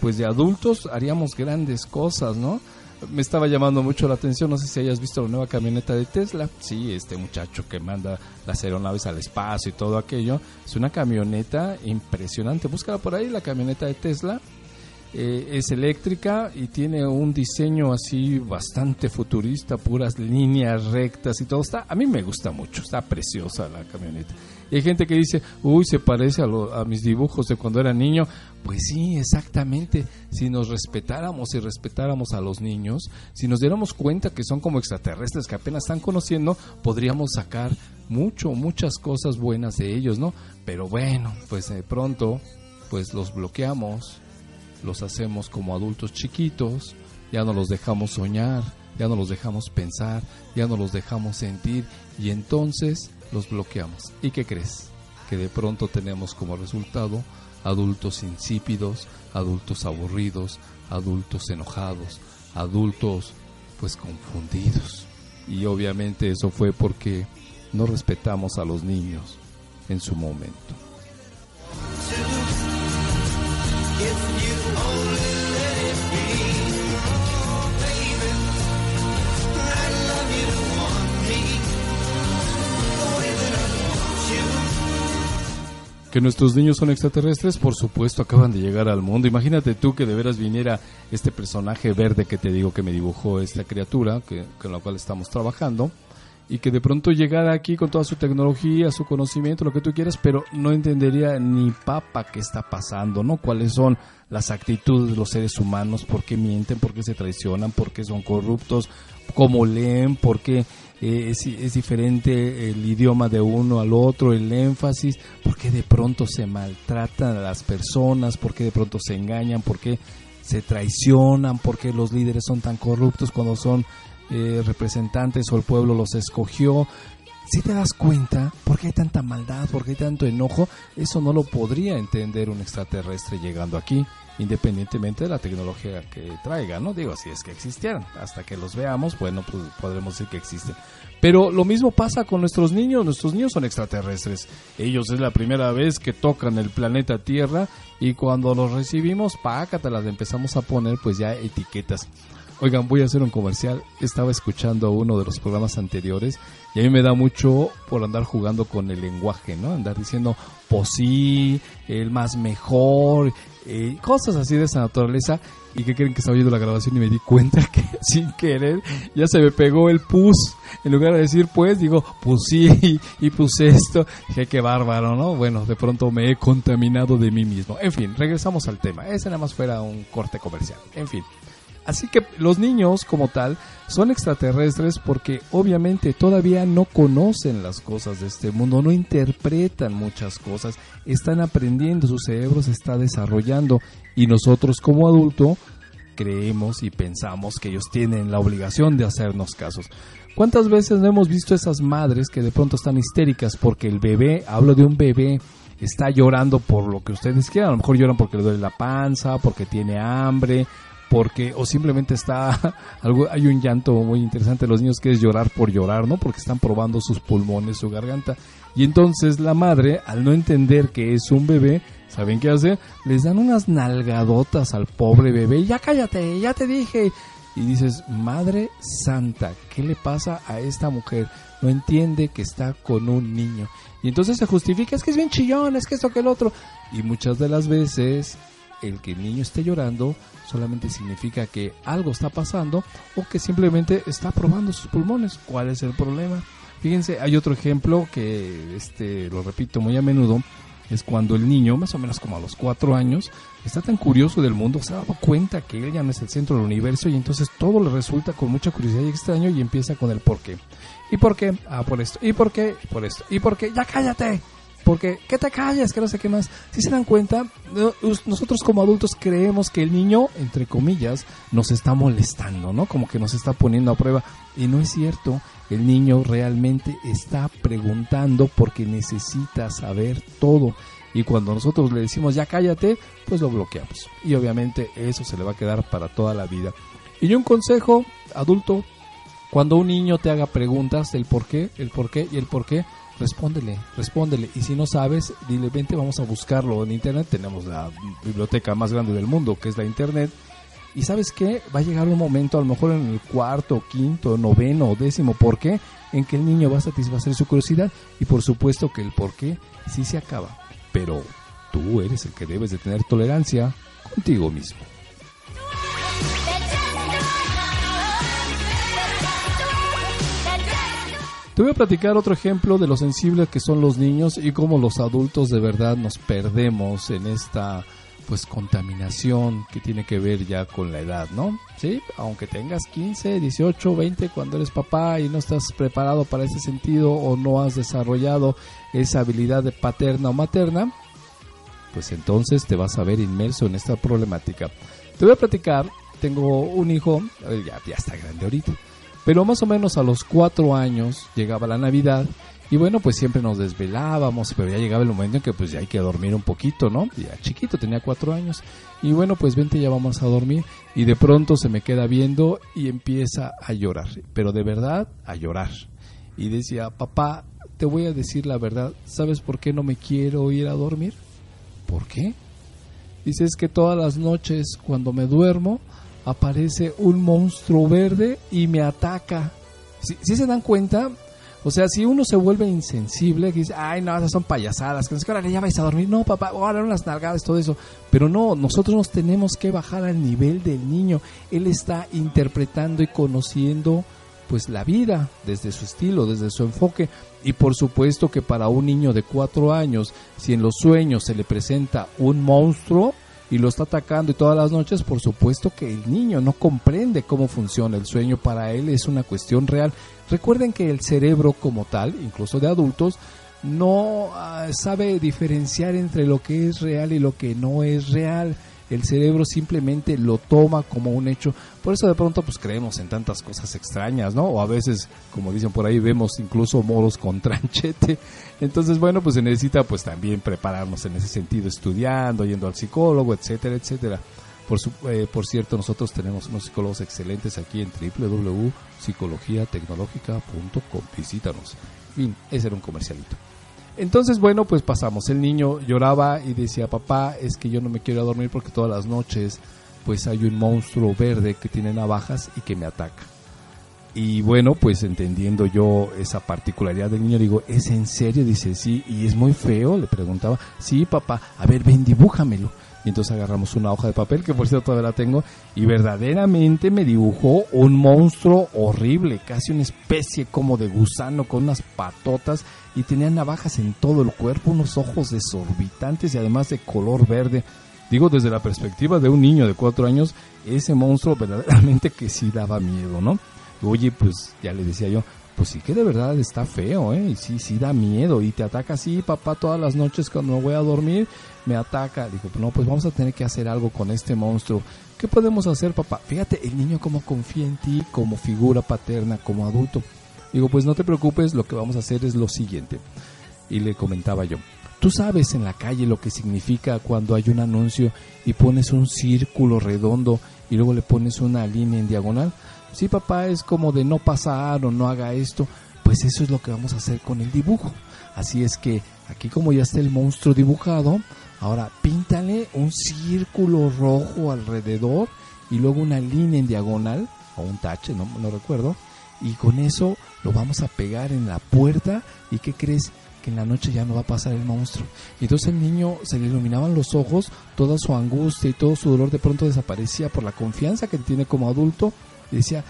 pues de adultos haríamos grandes cosas, ¿no? Me estaba llamando mucho la atención, no sé si hayas visto la nueva camioneta de Tesla. Sí, este muchacho que manda las aeronaves al espacio y todo aquello. Es una camioneta impresionante. Búscala por ahí, la camioneta de Tesla. Eh, es eléctrica y tiene un diseño así bastante futurista, puras líneas rectas y todo. Está, a mí me gusta mucho, está preciosa la camioneta. Y hay gente que dice, uy, se parece a, lo- a mis dibujos de cuando era niño. Pues sí, exactamente. Si nos respetáramos y respetáramos a los niños, si nos diéramos cuenta que son como extraterrestres que apenas están conociendo, podríamos sacar mucho, muchas cosas buenas de ellos, ¿no? Pero bueno, pues de pronto, pues los bloqueamos los hacemos como adultos chiquitos, ya no los dejamos soñar, ya no los dejamos pensar, ya no los dejamos sentir y entonces los bloqueamos. ¿Y qué crees? Que de pronto tenemos como resultado adultos insípidos, adultos aburridos, adultos enojados, adultos pues confundidos. Y obviamente eso fue porque no respetamos a los niños en su momento. Que nuestros niños son extraterrestres, por supuesto, acaban de llegar al mundo. Imagínate tú que de veras viniera este personaje verde que te digo que me dibujó esta criatura, con la cual estamos trabajando, y que de pronto llegara aquí con toda su tecnología, su conocimiento, lo que tú quieras, pero no entendería ni papa qué está pasando, ¿no? Cuáles son las actitudes de los seres humanos, por qué mienten, por qué se traicionan, por qué son corruptos, cómo leen, por qué eh, es, es diferente el idioma de uno al otro, el énfasis, por qué de pronto se maltratan a las personas, por qué de pronto se engañan, por qué se traicionan, por qué los líderes son tan corruptos cuando son eh, representantes o el pueblo los escogió. Si te das cuenta, ¿por qué hay tanta maldad? ¿Por qué hay tanto enojo? Eso no lo podría entender un extraterrestre llegando aquí, independientemente de la tecnología que traiga, ¿no? Digo, si es que existieran. Hasta que los veamos, bueno, pues podremos decir que existen. Pero lo mismo pasa con nuestros niños. Nuestros niños son extraterrestres. Ellos es la primera vez que tocan el planeta Tierra y cuando los recibimos, pácate, las empezamos a poner pues ya etiquetas. Oigan, voy a hacer un comercial. Estaba escuchando uno de los programas anteriores y a mí me da mucho por andar jugando con el lenguaje, ¿no? Andar diciendo, pues sí, el más mejor, eh, cosas así de esa naturaleza. ¿Y que creen que estaba oyendo la grabación y me di cuenta que sin querer ya se me pegó el pus? En lugar de decir pues, digo, pues sí, y puse esto. Dije, qué bárbaro, ¿no? Bueno, de pronto me he contaminado de mí mismo. En fin, regresamos al tema. Ese nada más fuera un corte comercial. En fin. Así que los niños como tal son extraterrestres porque obviamente todavía no conocen las cosas de este mundo, no interpretan muchas cosas, están aprendiendo, su cerebro se está desarrollando y nosotros como adulto creemos y pensamos que ellos tienen la obligación de hacernos casos. ¿Cuántas veces no hemos visto esas madres que de pronto están histéricas porque el bebé, hablo de un bebé, está llorando por lo que ustedes quieran, a lo mejor lloran porque le duele la panza, porque tiene hambre, porque o simplemente está algo hay un llanto muy interesante de los niños que es llorar por llorar, ¿no? Porque están probando sus pulmones, su garganta. Y entonces la madre, al no entender que es un bebé, ¿saben qué hace? Les dan unas nalgadotas al pobre bebé. Ya cállate, ya te dije. Y dices, Madre Santa, ¿qué le pasa a esta mujer? No entiende que está con un niño. Y entonces se justifica, es que es bien chillón, es que esto que el otro. Y muchas de las veces el que el niño esté llorando solamente significa que algo está pasando o que simplemente está probando sus pulmones. ¿Cuál es el problema? Fíjense, hay otro ejemplo que este lo repito muy a menudo es cuando el niño, más o menos como a los cuatro años, está tan curioso del mundo, se ha dado cuenta que él ya no es el centro del universo y entonces todo le resulta con mucha curiosidad y extraño y empieza con el por qué. ¿Y por qué? Ah, por esto. ¿Y por qué? Por esto. ¿Y por qué? ¡Ya cállate! Porque, ¿qué te callas? Que no sé qué más. Si se dan cuenta, nosotros como adultos creemos que el niño, entre comillas, nos está molestando, ¿no? Como que nos está poniendo a prueba. Y no es cierto. El niño realmente está preguntando porque necesita saber todo. Y cuando nosotros le decimos ya cállate, pues lo bloqueamos. Y obviamente eso se le va a quedar para toda la vida. Y un consejo, adulto, cuando un niño te haga preguntas del por qué, el por qué y el por qué, respóndele, respóndele. Y si no sabes, dile, vente, vamos a buscarlo en internet. Tenemos la biblioteca más grande del mundo, que es la internet. Y sabes qué, va a llegar un momento, a lo mejor en el cuarto, quinto, noveno o décimo, ¿por qué? En que el niño va a satisfacer su curiosidad. Y por supuesto que el por qué sí se acaba. Pero tú eres el que debes de tener tolerancia contigo mismo. Te voy a platicar otro ejemplo de lo sensibles que son los niños y cómo los adultos de verdad nos perdemos en esta pues contaminación que tiene que ver ya con la edad, ¿no? Sí, aunque tengas 15, 18, 20 cuando eres papá y no estás preparado para ese sentido o no has desarrollado esa habilidad de paterna o materna, pues entonces te vas a ver inmerso en esta problemática. Te voy a platicar, tengo un hijo, ya está grande ahorita, pero más o menos a los cuatro años llegaba la Navidad y bueno, pues siempre nos desvelábamos, pero ya llegaba el momento en que pues ya hay que dormir un poquito, ¿no? Ya chiquito, tenía cuatro años. Y bueno, pues vente, ya vamos a dormir. Y de pronto se me queda viendo y empieza a llorar, pero de verdad a llorar. Y decía, papá, te voy a decir la verdad, ¿sabes por qué no me quiero ir a dormir? ¿Por qué? Dice, es que todas las noches cuando me duermo aparece un monstruo verde y me ataca. Si, se dan cuenta, o sea, si uno se vuelve insensible, que dice, ay, no, esas son payasadas, que no sé órale, ya vais a dormir, no, papá, ahora unas nalgadas, todo eso. Pero no, nosotros nos tenemos que bajar al nivel del niño. Él está interpretando y conociendo pues la vida desde su estilo, desde su enfoque y por supuesto que para un niño de cuatro años, si en los sueños se le presenta un monstruo y lo está atacando y todas las noches, por supuesto que el niño no comprende cómo funciona el sueño, para él es una cuestión real. Recuerden que el cerebro como tal, incluso de adultos, no ah, sabe diferenciar entre lo que es real y lo que no es real. el cerebro simplemente lo toma como un hecho. Por eso de pronto pues creemos en tantas cosas extrañas, ¿no? O a veces, como dicen por ahí, vemos incluso moros con tranchete. Entonces, bueno, pues se necesita pues también prepararnos en ese sentido, estudiando, yendo al psicólogo, etcétera, etcétera. Por, su- eh, por cierto, nosotros tenemos unos psicólogos excelentes aquí en www.psicologiatecnológica.com. Visítanos. Fin, ese era un comercialito. Entonces, bueno, pues pasamos. El niño lloraba y decía, papá, es que yo no me quiero dormir porque todas las noches pues hay un monstruo verde que tiene navajas y que me ataca. Y bueno, pues entendiendo yo esa particularidad del niño, digo, ¿es en serio? Dice, sí, y es muy feo, le preguntaba, sí, papá, a ver, ven, dibújamelo. Y entonces agarramos una hoja de papel, que por cierto todavía la tengo, y verdaderamente me dibujó un monstruo horrible, casi una especie como de gusano con unas patotas y tenía navajas en todo el cuerpo, unos ojos desorbitantes y además de color verde. Digo, desde la perspectiva de un niño de cuatro años, ese monstruo verdaderamente que sí daba miedo, ¿no? Oye, pues ya le decía yo, pues sí que de verdad está feo, ¿eh? Y sí, sí da miedo y te ataca así, papá, todas las noches cuando voy a dormir, me ataca. Digo, pues no, pues vamos a tener que hacer algo con este monstruo. ¿Qué podemos hacer, papá? Fíjate, el niño como confía en ti como figura paterna, como adulto. Digo, pues no te preocupes, lo que vamos a hacer es lo siguiente. Y le comentaba yo, tú sabes en la calle lo que significa cuando hay un anuncio y pones un círculo redondo y luego le pones una línea en diagonal. Sí, papá, es como de no pasar o no haga esto. Pues eso es lo que vamos a hacer con el dibujo. Así es que aquí como ya está el monstruo dibujado, ahora píntale un círculo rojo alrededor y luego una línea en diagonal o un tache, no, no recuerdo. Y con eso lo vamos a pegar en la puerta y ¿qué crees? Que en la noche ya no va a pasar el monstruo. Y entonces el niño se le iluminaban los ojos, toda su angustia y todo su dolor de pronto desaparecía por la confianza que tiene como adulto. Y decía,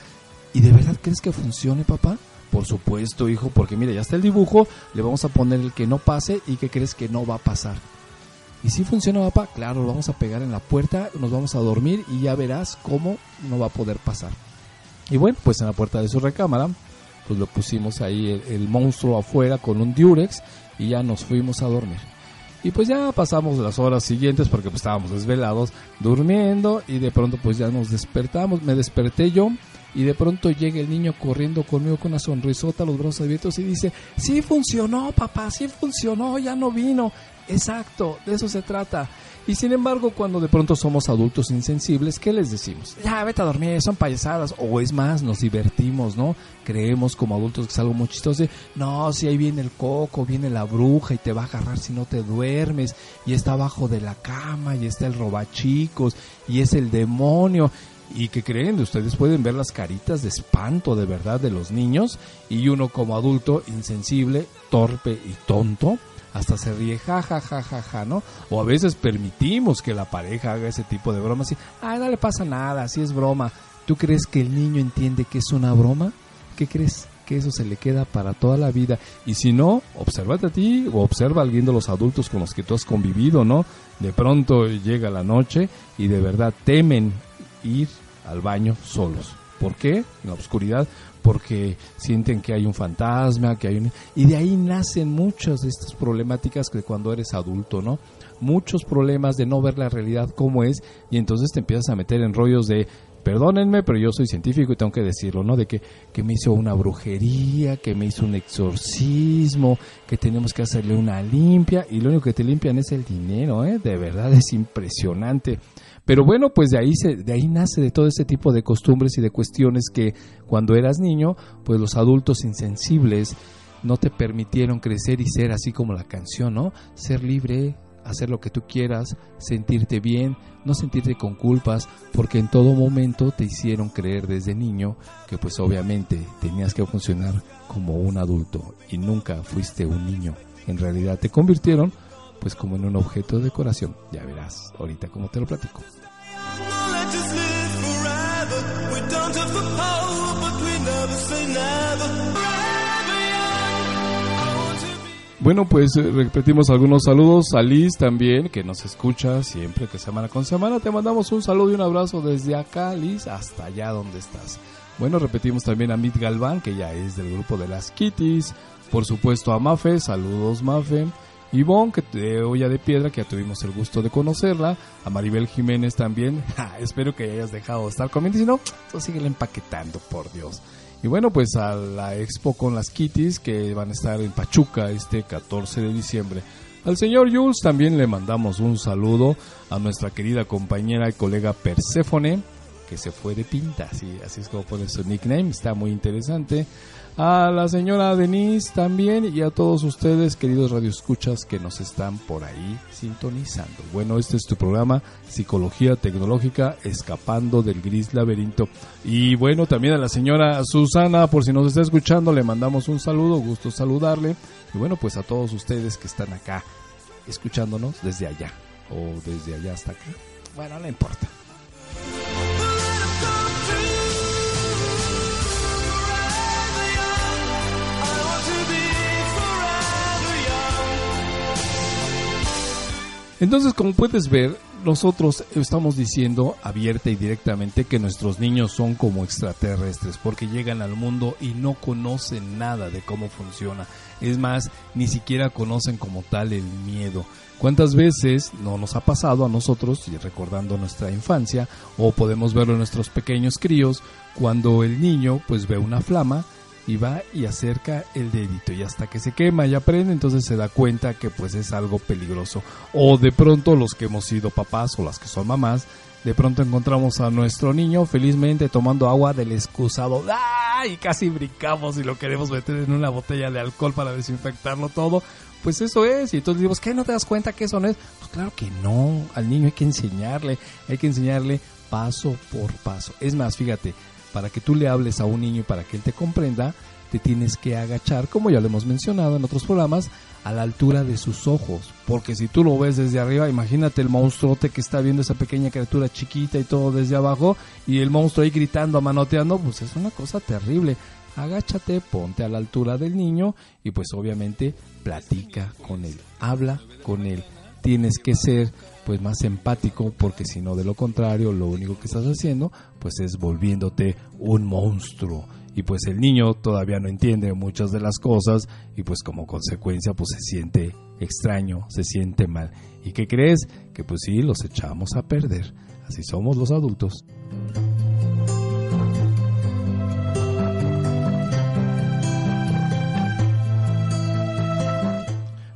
¿y de verdad crees que funcione, papá? Por supuesto, hijo, porque mira, ya está el dibujo, le vamos a poner el que no pase y que crees que no va a pasar. Y si funciona, papá, claro, lo vamos a pegar en la puerta, nos vamos a dormir y ya verás cómo no va a poder pasar. Y bueno, pues en la puerta de su recámara, pues lo pusimos ahí el, el monstruo afuera con un diurex y ya nos fuimos a dormir. Y pues ya pasamos las horas siguientes porque pues estábamos desvelados, durmiendo y de pronto pues ya nos despertamos, me desperté yo y de pronto llega el niño corriendo conmigo con una sonrisota, los brazos abiertos y dice, sí funcionó papá, sí funcionó, ya no vino. Exacto, de eso se trata. Y sin embargo, cuando de pronto somos adultos insensibles, ¿qué les decimos? Ya, vete a dormir, son payasadas. O es más, nos divertimos, ¿no? Creemos como adultos que es algo muy chistoso. No, si ahí viene el coco, viene la bruja y te va a agarrar si no te duermes. Y está abajo de la cama y está el robachicos y es el demonio. ¿Y que creen? Ustedes pueden ver las caritas de espanto de verdad de los niños y uno como adulto insensible, torpe y tonto hasta se ríe, ja, ja, ja, ja, ja, ¿no? O a veces permitimos que la pareja haga ese tipo de bromas y, ay, no le pasa nada, así es broma. ¿Tú crees que el niño entiende que es una broma? ¿Qué crees? Que eso se le queda para toda la vida. Y si no, obsérvate a ti o observa a alguien de los adultos con los que tú has convivido, ¿no? De pronto llega la noche y de verdad temen ir al baño solos. ¿Por qué? En la oscuridad porque sienten que hay un fantasma, que hay un... Y de ahí nacen muchas de estas problemáticas que cuando eres adulto, ¿no? Muchos problemas de no ver la realidad como es y entonces te empiezas a meter en rollos de, perdónenme, pero yo soy científico y tengo que decirlo, ¿no? De que, que me hizo una brujería, que me hizo un exorcismo, que tenemos que hacerle una limpia y lo único que te limpian es el dinero, ¿eh? De verdad es impresionante. Pero bueno, pues de ahí, se, de ahí nace de todo este tipo de costumbres y de cuestiones que cuando eras niño, pues los adultos insensibles no te permitieron crecer y ser así como la canción, ¿no? Ser libre, hacer lo que tú quieras, sentirte bien, no sentirte con culpas, porque en todo momento te hicieron creer desde niño que pues obviamente tenías que funcionar como un adulto y nunca fuiste un niño. En realidad te convirtieron pues como en un objeto de decoración. Ya verás ahorita cómo te lo platico. Bueno, pues eh, repetimos algunos saludos a Liz también, que nos escucha siempre que semana con semana. Te mandamos un saludo y un abrazo desde acá, Liz, hasta allá donde estás. Bueno, repetimos también a Mit Galván, que ya es del grupo de las Kitties. Por supuesto a Mafe, saludos Mafe. Ivonne, que de olla de piedra, que ya tuvimos el gusto de conocerla, a Maribel Jiménez también, Ja, espero que hayas dejado de estar comiendo, si no, tú sigue empaquetando, por Dios. Y bueno, pues a la expo con las Kitties, que van a estar en Pachuca este 14 de diciembre. Al señor Jules también le mandamos un saludo a nuestra querida compañera y colega Perséfone, que se fue de pinta, así es como pone su nickname, está muy interesante. A la señora Denise también y a todos ustedes, queridos radioescuchas, que nos están por ahí sintonizando. Bueno, este es tu programa Psicología Tecnológica, escapando del gris laberinto. Y bueno, también a la señora Susana, por si nos está escuchando, le mandamos un saludo, gusto saludarle. Y bueno, pues a todos ustedes que están acá escuchándonos desde allá o desde allá hasta acá. Bueno, no importa. Entonces, como puedes ver, nosotros estamos diciendo abierta y directamente que nuestros niños son como extraterrestres porque llegan al mundo y no conocen nada de cómo funciona. Es más, ni siquiera conocen como tal el miedo. ¿Cuántas veces no nos ha pasado a nosotros, y recordando nuestra infancia, o podemos verlo en nuestros pequeños críos, cuando el niño pues ve una flama, y va y acerca el dedito y hasta que se quema y aprende entonces se da cuenta que pues es algo peligroso. O de pronto los que hemos sido papás o las que son mamás de pronto encontramos a nuestro niño felizmente tomando agua del excusado. ¡Ah! y casi brincamos y lo queremos meter en una botella de alcohol para desinfectarlo todo. Pues eso es. Y entonces decimos ¿qué no te das cuenta que eso no es? pues claro que no. Al niño hay que enseñarle hay que enseñarle paso por paso. Es más fíjate para que tú le hables a un niño y para que él te comprenda, te tienes que agachar, como ya lo hemos mencionado en otros programas, a la altura de sus ojos. Porque si tú lo ves desde arriba, imagínate el monstruote que está viendo esa pequeña criatura chiquita y todo desde abajo, y el monstruo ahí gritando, manoteando, pues es una cosa terrible. Agáchate, ponte a la altura del niño y pues obviamente platica con él, habla con él. Tienes que ser pues más empático porque si no de lo contrario lo único que estás haciendo pues es volviéndote un monstruo y pues el niño todavía no entiende muchas de las cosas y pues como consecuencia pues se siente extraño, se siente mal. ¿Y qué crees? Que pues sí, los echamos a perder. Así somos los adultos.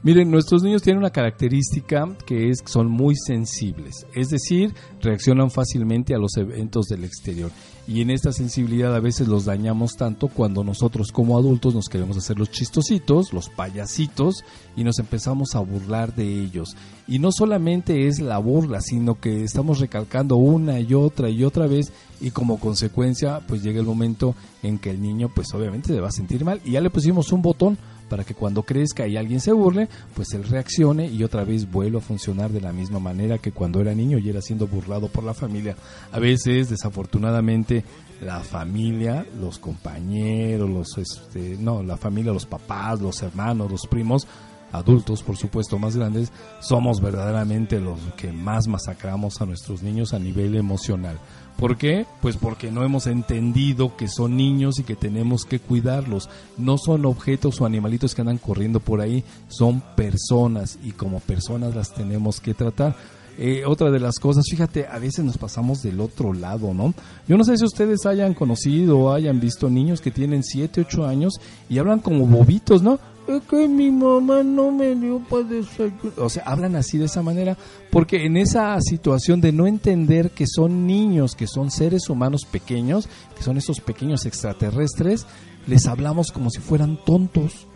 Miren, nuestros niños tienen una característica que es que son muy sensibles, es decir, reaccionan fácilmente a los eventos del exterior. Y en esta sensibilidad a veces los dañamos tanto cuando nosotros como adultos nos queremos hacer los chistositos, los payasitos, y nos empezamos a burlar de ellos. Y no solamente es la burla, sino que estamos recalcando una y otra y otra vez y como consecuencia pues llega el momento en que el niño pues obviamente se va a sentir mal y ya le pusimos un botón para que cuando crezca y alguien se burle, pues él reaccione y otra vez vuelva a funcionar de la misma manera que cuando era niño y era siendo burlado por la familia. A veces, desafortunadamente, la familia, los compañeros, los este, no, la familia, los papás, los hermanos, los primos, adultos, por supuesto, más grandes, somos verdaderamente los que más masacramos a nuestros niños a nivel emocional. ¿Por qué? Pues porque no hemos entendido que son niños y que tenemos que cuidarlos. No son objetos o animalitos que andan corriendo por ahí, son personas y como personas las tenemos que tratar. Eh, otra de las cosas, fíjate, a veces nos pasamos del otro lado, ¿no? Yo no sé si ustedes hayan conocido o hayan visto niños que tienen 7, 8 años y hablan como bobitos, ¿no? Es que mi mamá no me dio para desayunar. O sea, hablan así de esa manera porque en esa situación de no entender que son niños, que son seres humanos pequeños, que son esos pequeños extraterrestres, les hablamos como si fueran tontos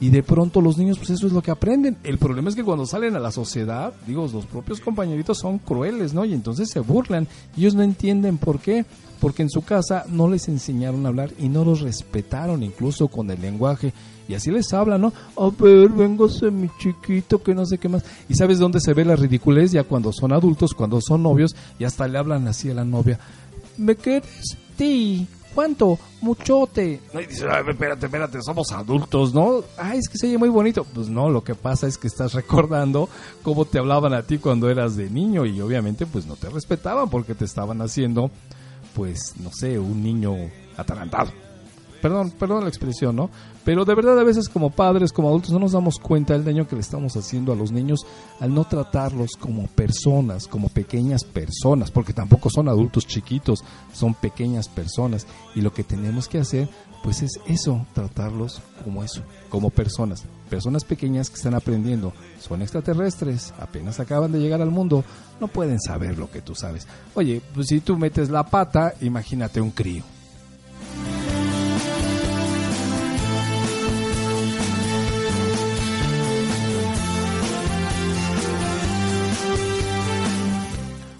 y de pronto los niños pues eso es lo que aprenden. El problema es que cuando salen a la sociedad, digo, los propios compañeritos son crueles, ¿no? Y entonces se burlan. Ellos no entienden por qué. Porque en su casa no les enseñaron a hablar y no los respetaron incluso con el lenguaje. Y así les hablan, ¿no? A ver, véngase mi chiquito, que no sé qué más. ¿Y sabes dónde se ve la ridiculez? Ya cuando son adultos, cuando son novios, y hasta le hablan así a la novia. ¿Me quieres? ti ¿Cuánto? Muchote. No, y dice, "Ay, espérate, espérate, somos adultos, ¿no? Ay, es que se oye muy bonito. Pues no, lo que pasa es que estás recordando cómo te hablaban a ti cuando eras de niño y obviamente pues no te respetaban porque te estaban haciendo, pues, no sé, un niño atarantado. Perdón, perdón la expresión, ¿no? Pero de verdad a veces como padres, como adultos, no nos damos cuenta del daño que le estamos haciendo a los niños al no tratarlos como personas, como pequeñas personas, porque tampoco son adultos chiquitos, son pequeñas personas. Y lo que tenemos que hacer, pues es eso, tratarlos como eso, como personas. Personas pequeñas que están aprendiendo, son extraterrestres, apenas acaban de llegar al mundo, no pueden saber lo que tú sabes. Oye, pues si tú metes la pata, imagínate un crío.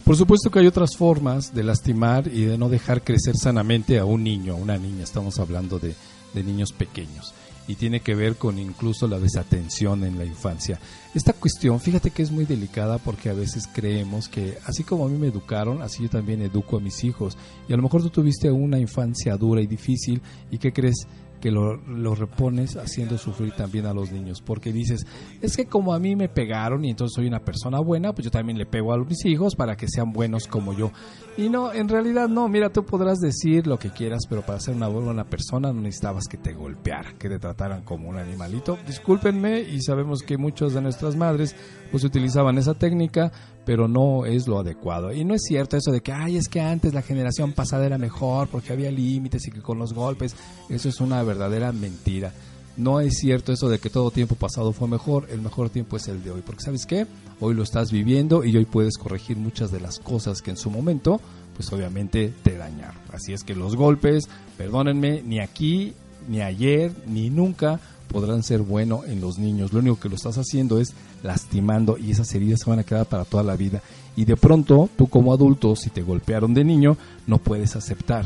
Por supuesto que hay otras formas de lastimar y de no dejar crecer sanamente a un niño, a una niña. Estamos hablando de, de niños pequeños y tiene que ver con incluso la desatención en la infancia. Esta cuestión, fíjate que es muy delicada porque a veces creemos que así como a mí me educaron, así yo también educo a mis hijos. Y a lo mejor tú tuviste una infancia dura y difícil y ¿qué crees? Que lo, lo, repones haciendo sufrir también a los niños, porque dices, es que como a mí me pegaron y entonces soy una persona buena, pues yo también le pego a mis hijos para que sean buenos como yo. Y no, en realidad no, mira, tú podrás decir lo que quieras, pero para ser una buena persona no necesitabas que te golpearan, que te trataran como un animalito. Discúlpenme y sabemos que muchas de nuestras madres pues utilizaban esa técnica, pero no es lo adecuado. Y no es cierto eso de que, ay, es que antes la generación pasada era mejor porque había límites y que con los golpes, eso es una verdadera mentira. No es cierto eso de que todo tiempo pasado fue mejor, el mejor tiempo es el de hoy, porque sabes qué, hoy lo estás viviendo y hoy puedes corregir muchas de las cosas que en su momento, pues obviamente te dañaron. Así es que los golpes, perdónenme, ni aquí, ni ayer, ni nunca podrán ser bueno en los niños. Lo único que lo estás haciendo es lastimando y esas heridas se van a quedar para toda la vida. Y de pronto, tú como adulto, si te golpearon de niño, no puedes aceptar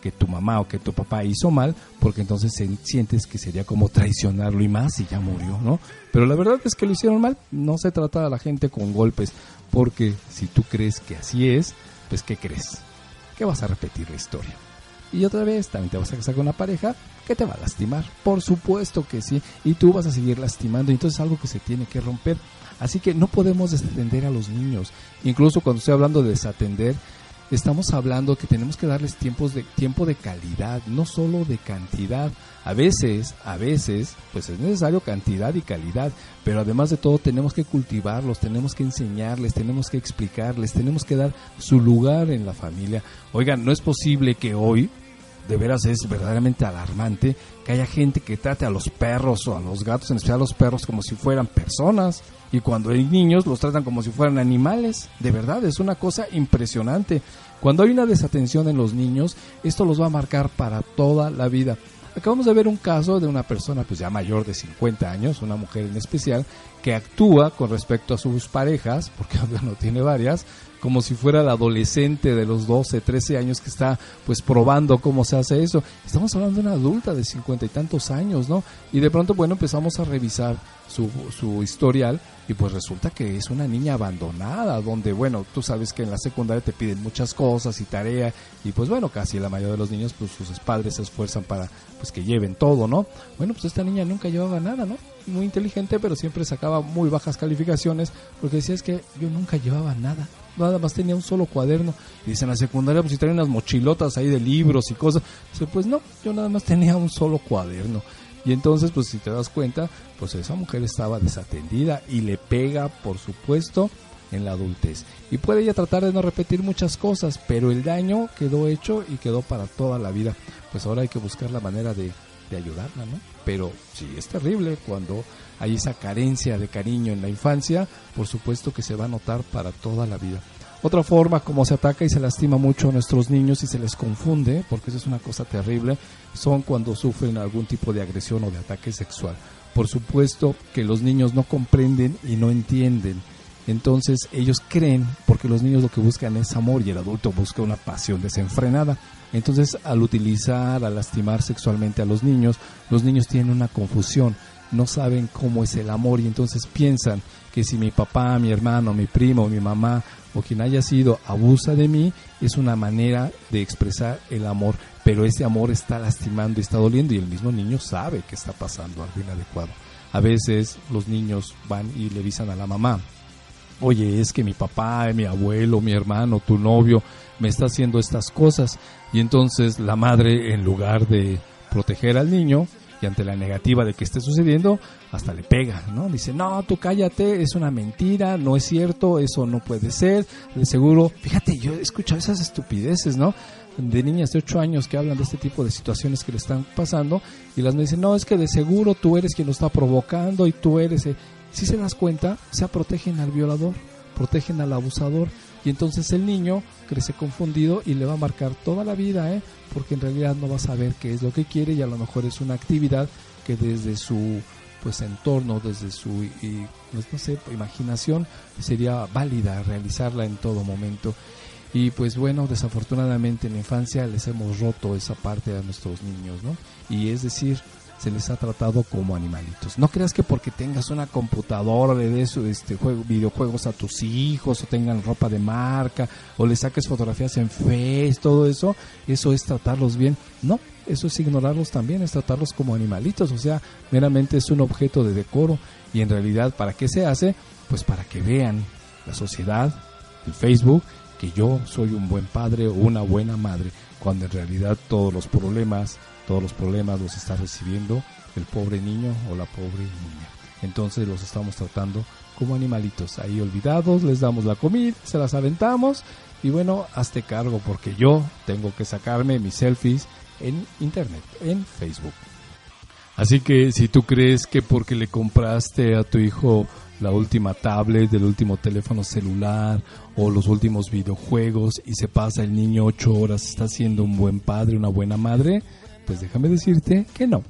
que tu mamá o que tu papá hizo mal, porque entonces sientes que sería como traicionarlo y más y ya murió, ¿no? Pero la verdad es que lo hicieron mal, no se trata a la gente con golpes, porque si tú crees que así es, pues ¿qué crees? Que vas a repetir la historia. Y otra vez, también te vas a casar con una pareja que te va a lastimar. Por supuesto que sí. Y tú vas a seguir lastimando. Y entonces es algo que se tiene que romper. Así que no podemos desatender a los niños. Incluso cuando estoy hablando de desatender, estamos hablando que tenemos que darles tiempos de tiempo de calidad, no solo de cantidad. A veces, a veces, pues es necesario cantidad y calidad, pero además de todo tenemos que cultivarlos, tenemos que enseñarles, tenemos que explicarles, tenemos que dar su lugar en la familia. Oigan, no es posible que hoy de veras es verdaderamente alarmante que haya gente que trate a los perros o a los gatos, en especial a los perros, como si fueran personas. Y cuando hay niños los tratan como si fueran animales. De verdad, es una cosa impresionante. Cuando hay una desatención en los niños, esto los va a marcar para toda la vida. Acabamos de ver un caso de una persona pues ya mayor de 50 años, una mujer en especial, que actúa con respecto a sus parejas, porque no tiene varias, como si fuera el adolescente de los 12, 13 años que está pues probando cómo se hace eso. Estamos hablando de una adulta de 50 y tantos años, ¿no? Y de pronto, bueno, empezamos a revisar su, su historial y pues resulta que es una niña abandonada, donde, bueno, tú sabes que en la secundaria te piden muchas cosas y tarea y pues bueno, casi la mayoría de los niños, pues sus padres se esfuerzan para pues que lleven todo, ¿no? Bueno, pues esta niña nunca llevaba nada, ¿no? Muy inteligente, pero siempre sacaba muy bajas calificaciones porque decía es que yo nunca llevaba nada nada más tenía un solo cuaderno. Y dice, en la secundaria, pues si traen unas mochilotas ahí de libros y cosas. Dice, pues no, yo nada más tenía un solo cuaderno. Y entonces, pues si te das cuenta, pues esa mujer estaba desatendida y le pega, por supuesto, en la adultez. Y puede ella tratar de no repetir muchas cosas, pero el daño quedó hecho y quedó para toda la vida. Pues ahora hay que buscar la manera de, de ayudarla, ¿no? Pero sí, es terrible cuando hay esa carencia de cariño en la infancia, por supuesto que se va a notar para toda la vida. Otra forma como se ataca y se lastima mucho a nuestros niños y se les confunde, porque eso es una cosa terrible, son cuando sufren algún tipo de agresión o de ataque sexual. Por supuesto que los niños no comprenden y no entienden. Entonces ellos creen, porque los niños lo que buscan es amor y el adulto busca una pasión desenfrenada. Entonces al utilizar, al lastimar sexualmente a los niños, los niños tienen una confusión no saben cómo es el amor y entonces piensan que si mi papá, mi hermano, mi primo, mi mamá o quien haya sido abusa de mí, es una manera de expresar el amor, pero ese amor está lastimando y está doliendo y el mismo niño sabe que está pasando algo inadecuado. A veces los niños van y le avisan a la mamá, oye, es que mi papá, mi abuelo, mi hermano, tu novio me está haciendo estas cosas y entonces la madre en lugar de proteger al niño y ante la negativa de que esté sucediendo, hasta le pega, ¿no? Dice, no, tú cállate, es una mentira, no es cierto, eso no puede ser, de seguro, fíjate, yo he escuchado esas estupideces, ¿no? De niñas de 8 años que hablan de este tipo de situaciones que le están pasando y las me dicen, no, es que de seguro tú eres quien lo está provocando y tú eres... eh". Si se das cuenta, o sea, protegen al violador, protegen al abusador y entonces el niño crece confundido y le va a marcar toda la vida, ¿eh? porque en realidad no va a saber qué es lo que quiere y a lo mejor es una actividad que desde su pues entorno, desde su y, pues, no sé, imaginación sería válida realizarla en todo momento. Y pues bueno, desafortunadamente en la infancia les hemos roto esa parte a nuestros niños, ¿no? Y es decir, se les ha tratado como animalitos. No creas que porque tengas una computadora de eso, este juego, videojuegos a tus hijos o tengan ropa de marca o les saques fotografías en Face, todo eso, eso es tratarlos bien. No, eso es ignorarlos también, es tratarlos como animalitos, o sea, meramente es un objeto de decoro y en realidad ¿para qué se hace? Pues para que vean la sociedad, el Facebook, que yo soy un buen padre o una buena madre, cuando en realidad todos los problemas, todos los problemas los está recibiendo el pobre niño o la pobre niña. Entonces los estamos tratando como animalitos, ahí olvidados, les damos la comida, se las aventamos y bueno, hazte cargo porque yo tengo que sacarme mis selfies en internet, en Facebook. Así que si tú crees que porque le compraste a tu hijo la última tablet, el último teléfono celular o los últimos videojuegos y se pasa el niño ocho horas, está siendo un buen padre, una buena madre, pues déjame decirte que no.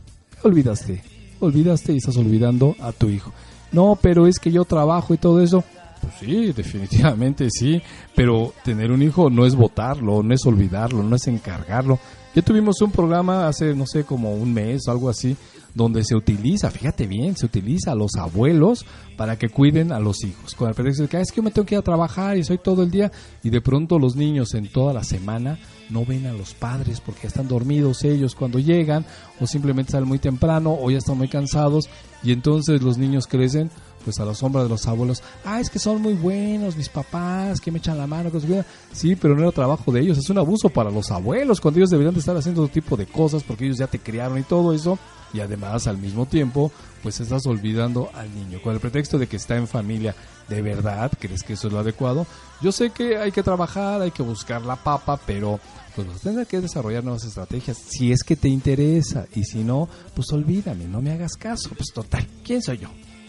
Olvidaste, olvidaste y estás olvidando a tu hijo. No, pero es que yo trabajo y todo eso. Pues sí, definitivamente sí, pero tener un hijo no es votarlo, no es olvidarlo, no es encargarlo. Ya tuvimos un programa hace, no sé, como un mes algo así, donde se utiliza, fíjate bien, se utiliza a los abuelos para que cuiden a los hijos. Con el pretexto de que "Ah, es que yo me tengo que ir a trabajar y soy todo el día, y de pronto los niños en toda la semana no ven a los padres porque están dormidos ellos cuando llegan, o simplemente salen muy temprano, o ya están muy cansados, y entonces los niños crecen pues a la sombra de los abuelos, ah, es que son muy buenos mis papás, que me echan la mano, que se cuidan". sí, pero no era trabajo de ellos, es un abuso para los abuelos, cuando ellos deberían de estar haciendo otro tipo de cosas, porque ellos ya te criaron y todo eso, y además al mismo tiempo, pues estás olvidando al niño, con el pretexto de que está en familia, ¿de verdad crees que eso es lo adecuado? Yo sé que hay que trabajar, hay que buscar la papa, pero pues vas a tener que desarrollar nuevas estrategias si es que te interesa, y si no, pues olvídame, no me hagas caso, pues total, ¿quién soy yo?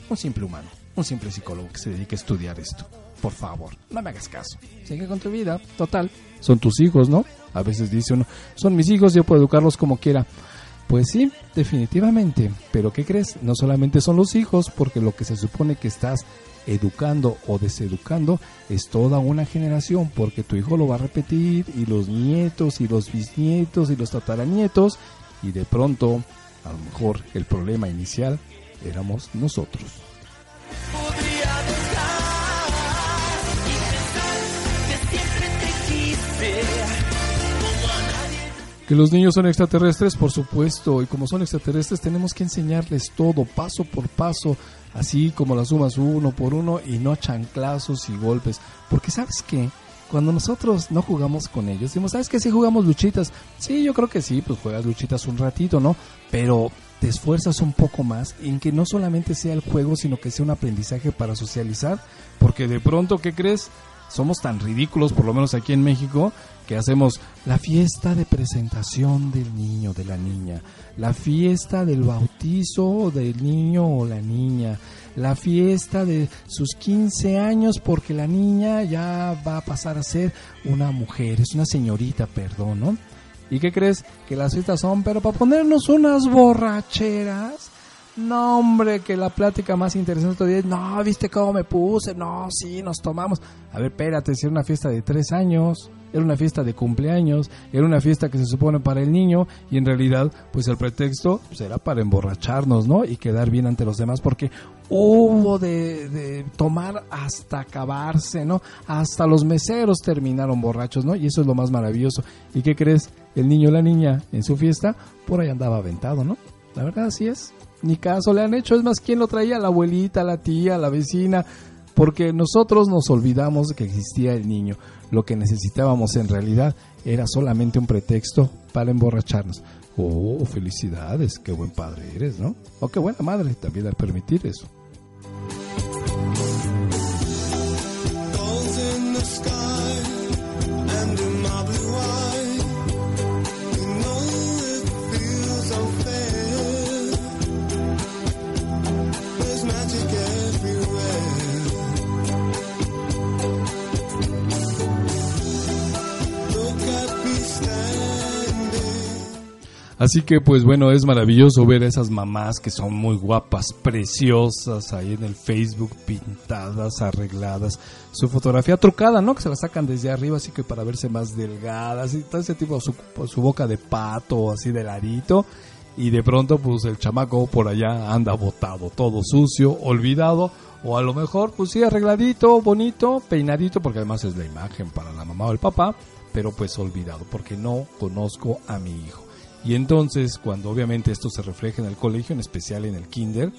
un simple humano, un simple psicólogo que se dedique a estudiar esto. Por favor, no me hagas caso. Sigue con tu vida. Total, son tus hijos, ¿no? A veces dice uno, son mis hijos, yo puedo educarlos como quiera. Pues sí, definitivamente. Pero ¿qué crees? No solamente son los hijos, porque lo que se supone que estás educando o deseducando es toda una generación, porque tu hijo lo va a repetir y los nietos y los bisnietos y los tataranietos y de pronto, a lo mejor el problema inicial éramos nosotros. Que los niños son extraterrestres, por supuesto, y como son extraterrestres tenemos que enseñarles todo, paso por paso, así como las sumas uno por uno y no chanclazos y golpes. Porque sabes qué, cuando nosotros no jugamos con ellos, decimos, ¿sabes qué? Si jugamos luchitas. Sí, yo creo que sí, pues juegas luchitas un ratito, ¿no? Pero te esfuerzas un poco más en que no solamente sea el juego, sino que sea un aprendizaje para socializar, porque de pronto, ¿qué crees? Somos tan ridículos, por lo menos aquí en México, que hacemos la fiesta de presentación del niño, de la niña, la fiesta del bautizo del niño o la niña, la fiesta de sus 15 años porque la niña ya va a pasar a ser una mujer, es una señorita, perdón. ¿Y qué crees? Que las fiestas son, pero para ponernos unas borracheras. No, hombre, que la plática más interesante todavía es, no, viste cómo me puse, no, sí, nos tomamos. A ver, espérate, si era una fiesta de tres años, era una fiesta de cumpleaños, era una fiesta que se supone para el niño y en realidad, pues el pretexto pues, era para emborracharnos, ¿no? Y quedar bien ante los demás porque hubo de, de tomar hasta acabarse, ¿no? Hasta los meseros terminaron borrachos, ¿no? Y eso es lo más maravilloso. ¿Y qué crees? El niño o la niña en su fiesta, por ahí andaba aventado, ¿no? La verdad así es. Ni caso le han hecho. Es más, ¿quién lo traía? La abuelita, la tía, la vecina. Porque nosotros nos olvidamos de que existía el niño. Lo que necesitábamos en realidad era solamente un pretexto para emborracharnos. Oh, felicidades, qué buen padre eres, ¿no? O qué buena madre también al permitir eso. Así que pues bueno, es maravilloso ver a esas mamás que son muy guapas, preciosas, ahí en el Facebook, pintadas, arregladas, su fotografía trucada, ¿no? Que se la sacan desde arriba, así que para verse más delgadas y todo ese tipo, su, su boca de pato, así de ladito. Y de pronto pues el chamaco por allá anda botado, todo sucio, olvidado, o a lo mejor pues sí arregladito, bonito, peinadito, porque además es la imagen para la mamá o el papá, pero pues olvidado, porque no conozco a mi hijo. Y entonces, cuando obviamente esto se refleja en el colegio, en especial en el kinder,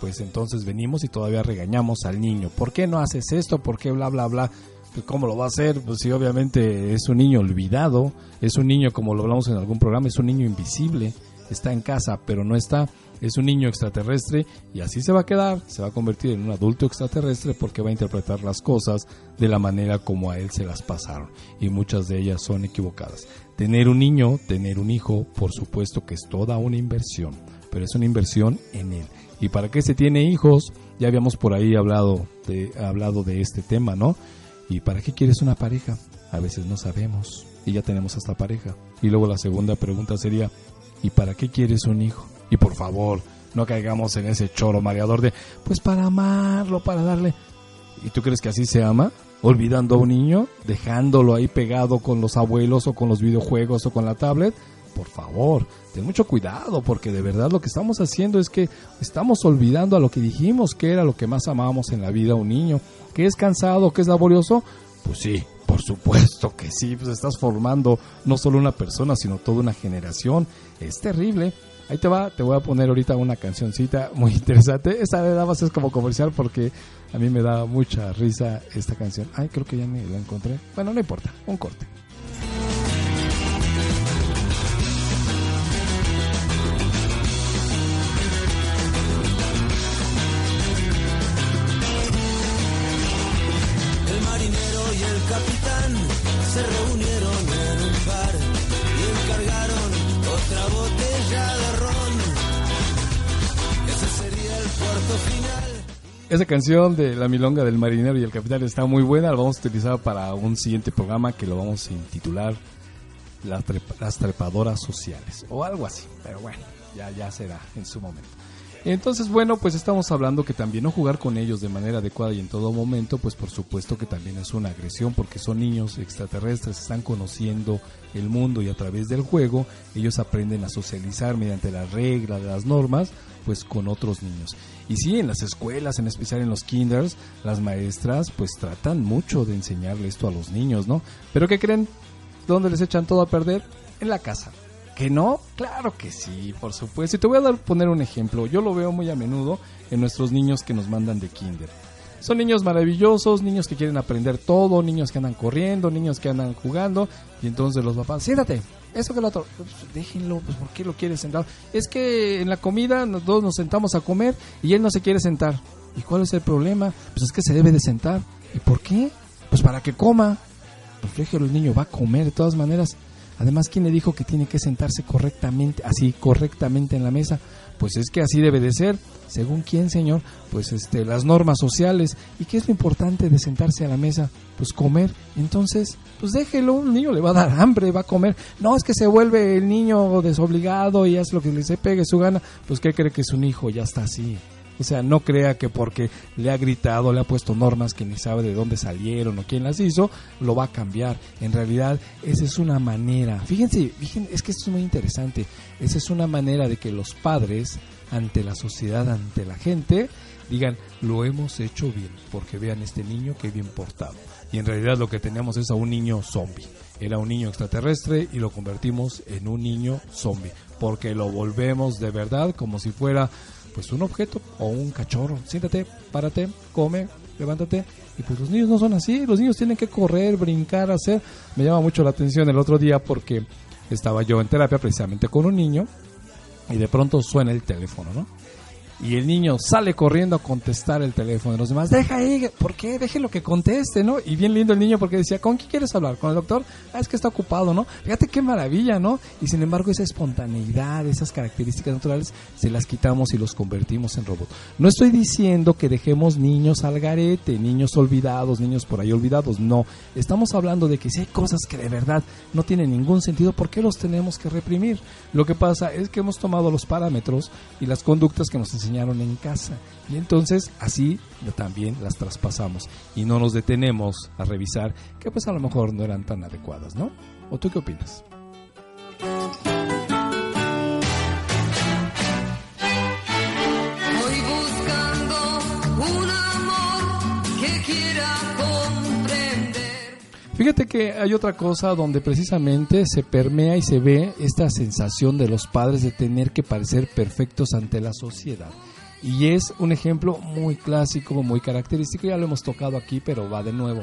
pues entonces venimos y todavía regañamos al niño. ¿Por qué no haces esto? ¿Por qué bla, bla, bla? Pues, ¿Cómo lo va a hacer? Pues si obviamente es un niño olvidado, es un niño, como lo hablamos en algún programa, es un niño invisible, está en casa, pero no está, es un niño extraterrestre y así se va a quedar, se va a convertir en un adulto extraterrestre porque va a interpretar las cosas de la manera como a él se las pasaron y muchas de ellas son equivocadas. Tener un niño, tener un hijo, por supuesto que es toda una inversión, pero es una inversión en él. ¿Y para qué se tiene hijos? Ya habíamos por ahí hablado de, hablado de este tema, ¿no? ¿Y para qué quieres una pareja? A veces no sabemos y ya tenemos hasta pareja. Y luego la segunda pregunta sería, ¿y para qué quieres un hijo? Y por favor, no caigamos en ese choro mareador de, pues para amarlo, para darle. ¿Y tú crees que así se ama? Olvidando a un niño, dejándolo ahí pegado con los abuelos o con los videojuegos o con la tablet. Por favor, ten mucho cuidado porque de verdad lo que estamos haciendo es que estamos olvidando a lo que dijimos que era lo que más amábamos en la vida un niño. ¿Que es cansado, que es laborioso? Pues sí, por supuesto que sí, pues estás formando no solo una persona, sino toda una generación. Es terrible. Ahí te va, te voy a poner ahorita una cancioncita muy interesante. Esta de más es como comercial porque a mí me da mucha risa esta canción. Ay, creo que ya me la encontré. Bueno, no importa, un corte. El marinero y el capitán Esa canción de La Milonga del Marinero y el Capitán está muy buena. La vamos a utilizar para un siguiente programa que lo vamos a intitular Las, trepa- las trepadoras sociales o algo así. Pero bueno, ya, ya será en su momento. Entonces, bueno, pues estamos hablando que también no jugar con ellos de manera adecuada y en todo momento, pues por supuesto que también es una agresión porque son niños extraterrestres, están conociendo el mundo y a través del juego ellos aprenden a socializar mediante las reglas, las normas, pues con otros niños. Y sí, en las escuelas, en especial en los kinders, las maestras pues tratan mucho de enseñarle esto a los niños, ¿no? Pero ¿qué creen? ¿Dónde les echan todo a perder? En la casa. ¿Que no? Claro que sí, por supuesto. Y te voy a dar poner un ejemplo. Yo lo veo muy a menudo en nuestros niños que nos mandan de kinder. Son niños maravillosos, niños que quieren aprender todo, niños que andan corriendo, niños que andan jugando. Y entonces los papás, siéntate, eso que lo otro. Pues, déjenlo, pues ¿por qué lo quieres sentar? Es que en la comida todos nos sentamos a comer y él no se quiere sentar. ¿Y cuál es el problema? Pues es que se debe de sentar. ¿Y por qué? Pues para que coma. Pues el niño va a comer de todas maneras. Además, ¿quién le dijo que tiene que sentarse correctamente, así correctamente en la mesa? Pues es que así debe de ser. ¿Según quién, señor? Pues este, las normas sociales. ¿Y qué es lo importante de sentarse a la mesa? Pues comer. Entonces, pues déjelo, el niño le va a dar hambre, va a comer. No, es que se vuelve el niño desobligado y hace lo que le se pegue su gana. Pues ¿qué cree que es un hijo? Ya está así. O sea, no crea que porque le ha gritado, le ha puesto normas que ni sabe de dónde salieron o quién las hizo, lo va a cambiar. En realidad, esa es una manera. Fíjense, fíjense, es que esto es muy interesante. Esa es una manera de que los padres, ante la sociedad, ante la gente, digan, lo hemos hecho bien, porque vean este niño que bien portado. Y en realidad lo que tenemos es a un niño zombie. Era un niño extraterrestre y lo convertimos en un niño zombie, porque lo volvemos de verdad como si fuera pues un objeto o un cachorro. Siéntate, párate, come, levántate. Y pues los niños no son así, los niños tienen que correr, brincar, hacer. Me llama mucho la atención el otro día porque estaba yo en terapia precisamente con un niño y de pronto suena el teléfono, ¿no? Y el niño sale corriendo a contestar el teléfono de los demás. Deja ahí, ¿por qué? Déjelo que conteste, ¿no? Y bien lindo el niño porque decía, ¿con quién quieres hablar? ¿Con el doctor? Ah, es que está ocupado, ¿no? Fíjate qué maravilla, ¿no? Y sin embargo esa espontaneidad, esas características naturales, se las quitamos y los convertimos en robot. No estoy diciendo que dejemos niños al garete, niños olvidados, niños por ahí olvidados, no. Estamos hablando de que si hay cosas que de verdad no tienen ningún sentido, ¿por qué los tenemos que reprimir? Lo que pasa es que hemos tomado los parámetros y las conductas que nos enseñan en casa. Y entonces así también las traspasamos y no nos detenemos a revisar que pues a lo mejor no eran tan adecuadas, ¿no? ¿O tú qué opinas? Fíjate que hay otra cosa donde precisamente se permea y se ve esta sensación de los padres de tener que parecer perfectos ante la sociedad. Y es un ejemplo muy clásico, muy característico, ya lo hemos tocado aquí, pero va de nuevo.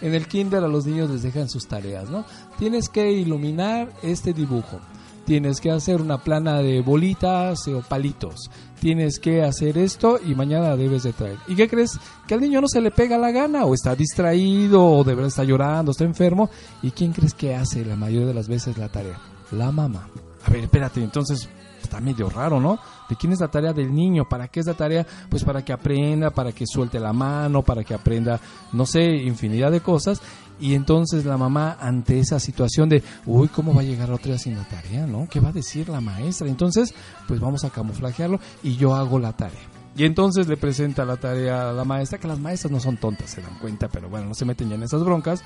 En el kinder a los niños les dejan sus tareas, ¿no? Tienes que iluminar este dibujo. Tienes que hacer una plana de bolitas o palitos. Tienes que hacer esto y mañana debes de traer. ¿Y qué crees? Que al niño no se le pega la gana o está distraído o de verdad está llorando, está enfermo. ¿Y quién crees que hace la mayoría de las veces la tarea? La mamá. A ver, espérate, entonces está medio raro, ¿no? ¿De quién es la tarea del niño? ¿Para qué es la tarea? Pues para que aprenda, para que suelte la mano, para que aprenda, no sé, infinidad de cosas. Y entonces la mamá, ante esa situación de, uy, ¿cómo va a llegar otra vez sin la tarea, no? ¿Qué va a decir la maestra? Entonces, pues vamos a camuflajearlo y yo hago la tarea. Y entonces le presenta la tarea a la maestra, que las maestras no son tontas, se dan cuenta, pero bueno, no se meten ya en esas broncas.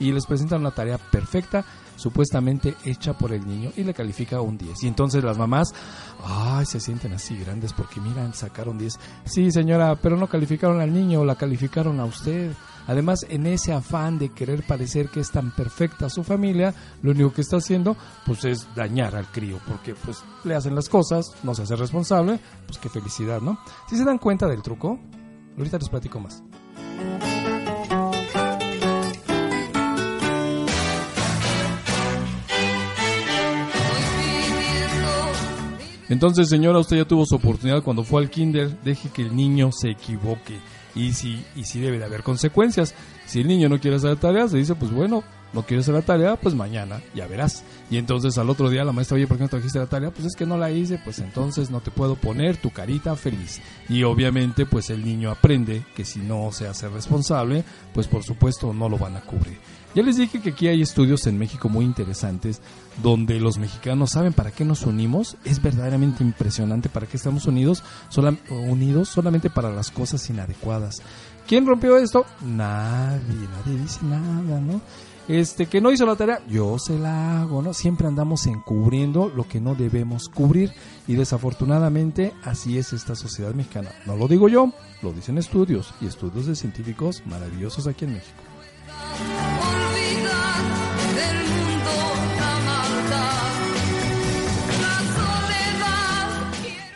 Y les presentan una tarea perfecta, supuestamente hecha por el niño, y le califica un 10. Y entonces las mamás, ay, se sienten así grandes porque miran, sacaron 10. Sí, señora, pero no calificaron al niño, la calificaron a usted. Además, en ese afán de querer parecer que es tan perfecta su familia, lo único que está haciendo, pues es dañar al crío, porque pues le hacen las cosas, no se hace responsable, pues qué felicidad, ¿no? Si se dan cuenta del truco, ahorita les platico más. Entonces, señora, usted ya tuvo su oportunidad cuando fue al kinder, deje que el niño se equivoque. Y si, y si debe de haber consecuencias. Si el niño no quiere hacer la tarea, se dice, pues bueno, no quieres hacer la tarea, pues mañana ya verás. Y entonces al otro día la maestra, oye, ¿por qué no trajiste la tarea? Pues es que no la hice, pues entonces no te puedo poner tu carita feliz. Y obviamente pues el niño aprende que si no se hace responsable, pues por supuesto no lo van a cubrir. Ya les dije que aquí hay estudios en México muy interesantes donde los mexicanos saben para qué nos unimos. Es verdaderamente impresionante para qué estamos unidos, unidos solamente para las cosas inadecuadas. ¿Quién rompió esto? Nadie, nadie dice nada, ¿no? Este, que no hizo la tarea, yo se la hago, ¿no? Siempre andamos encubriendo lo que no debemos cubrir y desafortunadamente así es esta sociedad mexicana. No lo digo yo, lo dicen estudios y estudios de científicos maravillosos aquí en México.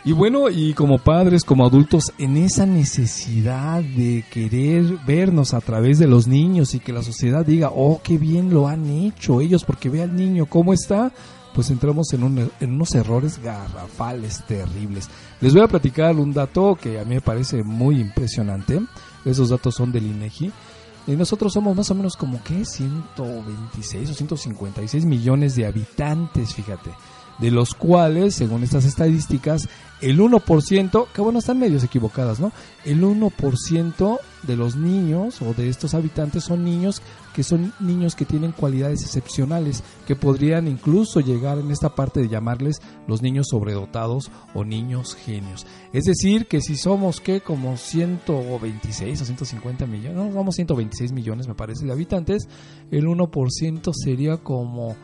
Y bueno, y como padres, como adultos, en esa necesidad de querer vernos a través de los niños y que la sociedad diga, oh, qué bien lo han hecho ellos, porque ve al niño cómo está, pues entramos en, un- en unos errores garrafales, terribles. Les voy a platicar un dato que a mí me parece muy impresionante. Esos datos son del INEGI. Y nosotros somos más o menos como que 126 o 156 millones de habitantes, fíjate. De los cuales, según estas estadísticas, el 1%, que bueno, están medios equivocadas, ¿no? El 1% de los niños o de estos habitantes son niños que son niños que tienen cualidades excepcionales, que podrían incluso llegar en esta parte de llamarles los niños sobredotados o niños genios. Es decir, que si somos que como 126 o 150 millones, no, somos 126 millones me parece de habitantes, el 1% sería como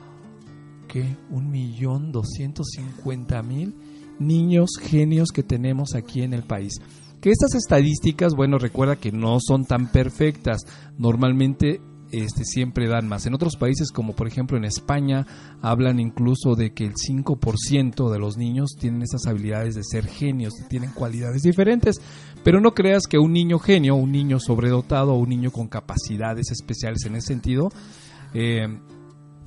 que un millón doscientos cincuenta mil niños genios que tenemos aquí en el país. Que estas estadísticas, bueno, recuerda que no son tan perfectas. Normalmente este, siempre dan más. En otros países, como por ejemplo en España, hablan incluso de que el 5% de los niños tienen esas habilidades de ser genios, tienen cualidades diferentes. Pero no creas que un niño genio, un niño sobredotado un niño con capacidades especiales en ese sentido, eh,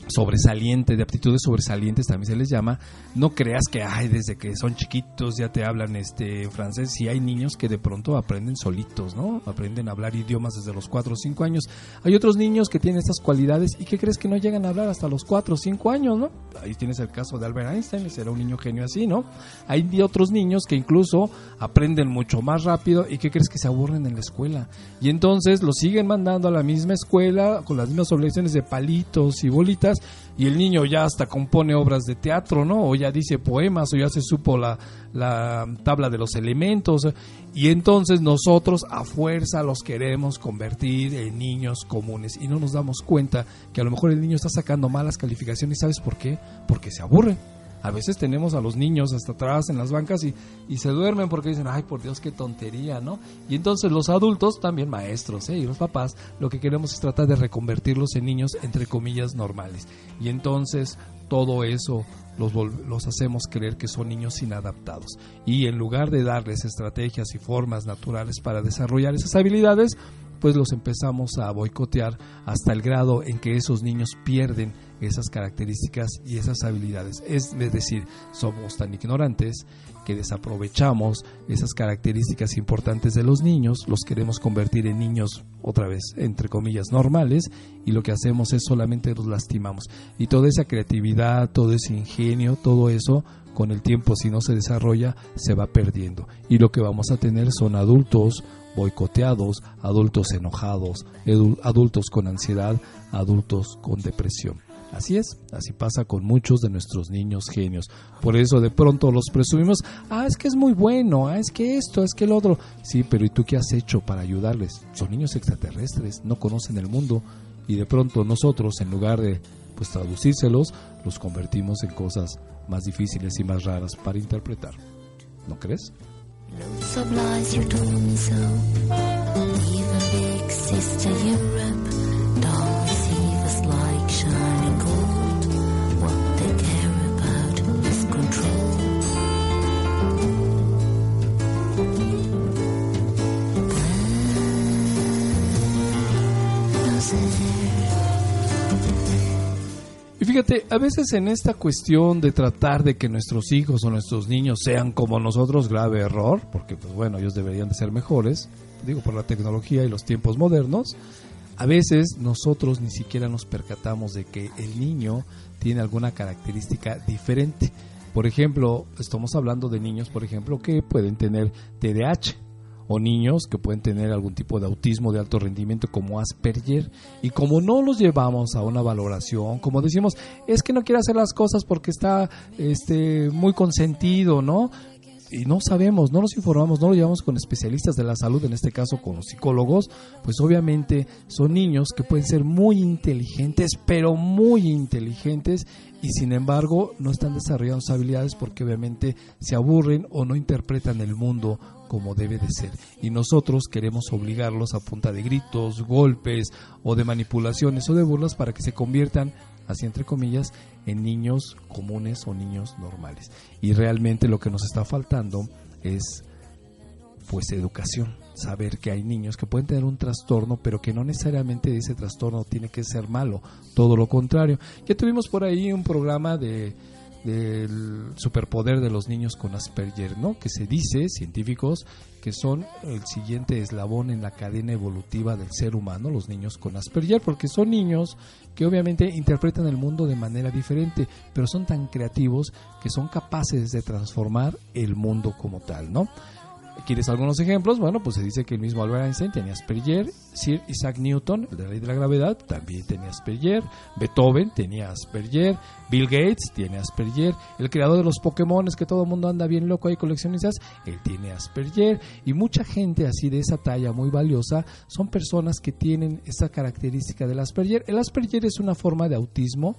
sobresaliente, de aptitudes sobresalientes también se les llama, no creas que ay, desde que son chiquitos ya te hablan este francés, si hay niños que de pronto aprenden solitos, ¿no? Aprenden a hablar idiomas desde los 4 o 5 años. Hay otros niños que tienen estas cualidades y que crees que no llegan a hablar hasta los 4 o 5 años, ¿no? Ahí tienes el caso de Albert Einstein, ese era un niño genio así, ¿no? Hay otros niños que incluso aprenden mucho más rápido y que crees que se aburren en la escuela. Y entonces los siguen mandando a la misma escuela con las mismas obligaciones de palitos y bolitas y el niño ya hasta compone obras de teatro, ¿no? O ya dice poemas, o ya se supo la, la tabla de los elementos. Y entonces nosotros a fuerza los queremos convertir en niños comunes y no nos damos cuenta que a lo mejor el niño está sacando malas calificaciones. ¿Sabes por qué? Porque se aburre. A veces tenemos a los niños hasta atrás en las bancas y, y, se duermen porque dicen, ay, por Dios, qué tontería, ¿no? Y entonces los adultos, también maestros ¿eh? y los papás, lo que queremos es tratar de reconvertirlos en niños, entre comillas, normales. Y entonces todo eso los, los hacemos creer que son niños inadaptados. Y en lugar de darles estrategias y formas naturales para desarrollar esas habilidades, pues los empezamos a boicotear hasta el grado en que esos niños pierden esas características y esas habilidades. Es decir, somos tan ignorantes que desaprovechamos esas características importantes de los niños, los queremos convertir en niños otra vez, entre comillas, normales, y lo que hacemos es solamente los lastimamos. Y toda esa creatividad, todo ese ingenio, todo eso, con el tiempo, si no se desarrolla, se va perdiendo. Y lo que vamos a tener son adultos boicoteados, adultos enojados, adultos con ansiedad, adultos con depresión. Así es, así pasa con muchos de nuestros niños genios. Por eso de pronto los presumimos, ah, es que es muy bueno, ah, es que esto, es que el otro. Sí, pero ¿y tú qué has hecho para ayudarles? Son niños extraterrestres, no conocen el mundo y de pronto nosotros, en lugar de pues traducírselos, los convertimos en cosas más difíciles y más raras para interpretar. ¿No crees? So lies, you told me so. Even big sister Europe, darling. Fíjate, a veces en esta cuestión de tratar de que nuestros hijos o nuestros niños sean como nosotros, grave error, porque pues bueno, ellos deberían de ser mejores, digo por la tecnología y los tiempos modernos, a veces nosotros ni siquiera nos percatamos de que el niño tiene alguna característica diferente. Por ejemplo, estamos hablando de niños, por ejemplo, que pueden tener TDAH, o niños que pueden tener algún tipo de autismo de alto rendimiento como Asperger y como no los llevamos a una valoración, como decimos, es que no quiere hacer las cosas porque está este muy consentido, ¿no? Y no sabemos, no nos informamos, no lo llevamos con especialistas de la salud, en este caso con los psicólogos, pues obviamente son niños que pueden ser muy inteligentes, pero muy inteligentes y sin embargo no están desarrollando sus habilidades porque obviamente se aburren o no interpretan el mundo como debe de ser. Y nosotros queremos obligarlos a punta de gritos, golpes o de manipulaciones o de burlas para que se conviertan así entre comillas, en niños comunes o niños normales. Y realmente lo que nos está faltando es pues educación, saber que hay niños que pueden tener un trastorno, pero que no necesariamente ese trastorno tiene que ser malo, todo lo contrario. Ya tuvimos por ahí un programa de del superpoder de los niños con Asperger, ¿no? Que se dice, científicos, que son el siguiente eslabón en la cadena evolutiva del ser humano, los niños con Asperger, porque son niños que obviamente interpretan el mundo de manera diferente, pero son tan creativos que son capaces de transformar el mundo como tal, ¿no? ¿Quieres algunos ejemplos? Bueno, pues se dice que el mismo Albert Einstein tenía Asperger, Sir Isaac Newton, el de la ley de la gravedad, también tenía Asperger, Beethoven tenía Asperger, Bill Gates tiene Asperger, el creador de los Pokémon, que todo el mundo anda bien loco ahí coleccionistas, él tiene Asperger, y mucha gente así de esa talla muy valiosa son personas que tienen esa característica del Asperger. El Asperger es una forma de autismo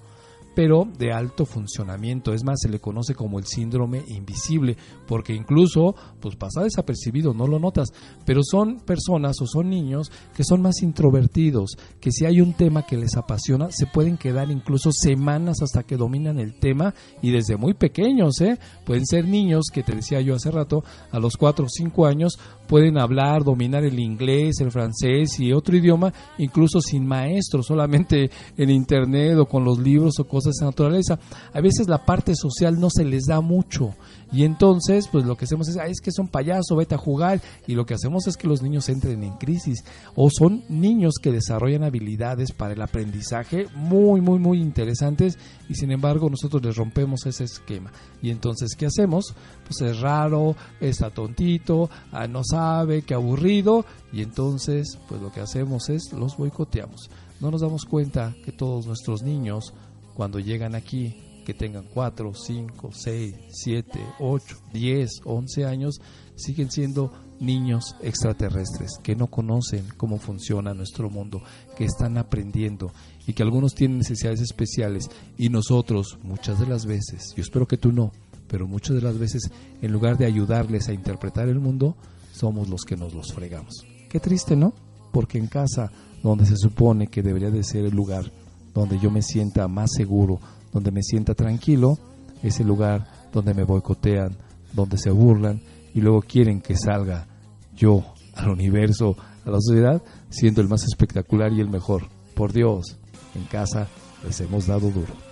pero de alto funcionamiento. Es más, se le conoce como el síndrome invisible, porque incluso pues pasa desapercibido, no lo notas, pero son personas o son niños que son más introvertidos, que si hay un tema que les apasiona, se pueden quedar incluso semanas hasta que dominan el tema y desde muy pequeños, ¿eh? Pueden ser niños que te decía yo hace rato, a los 4 o 5 años pueden hablar, dominar el inglés, el francés y otro idioma, incluso sin maestro, solamente en internet o con los libros o cosas de naturaleza. A veces la parte social no se les da mucho y entonces pues lo que hacemos es, es que son payaso, vete a jugar y lo que hacemos es que los niños entren en crisis o son niños que desarrollan habilidades para el aprendizaje muy muy muy interesantes y sin embargo nosotros les rompemos ese esquema y entonces ¿qué hacemos? Pues es raro, está tontito, ah, no sabe, qué aburrido y entonces pues lo que hacemos es los boicoteamos. No nos damos cuenta que todos nuestros niños cuando llegan aquí que tengan 4, 5, 6, 7, 8, 10, 11 años, siguen siendo niños extraterrestres que no conocen cómo funciona nuestro mundo, que están aprendiendo y que algunos tienen necesidades especiales y nosotros muchas de las veces, yo espero que tú no, pero muchas de las veces en lugar de ayudarles a interpretar el mundo, somos los que nos los fregamos. Qué triste, ¿no? Porque en casa, donde se supone que debería de ser el lugar donde yo me sienta más seguro, donde me sienta tranquilo, es el lugar donde me boicotean, donde se burlan y luego quieren que salga yo al universo, a la sociedad, siendo el más espectacular y el mejor. Por Dios, en casa les hemos dado duro.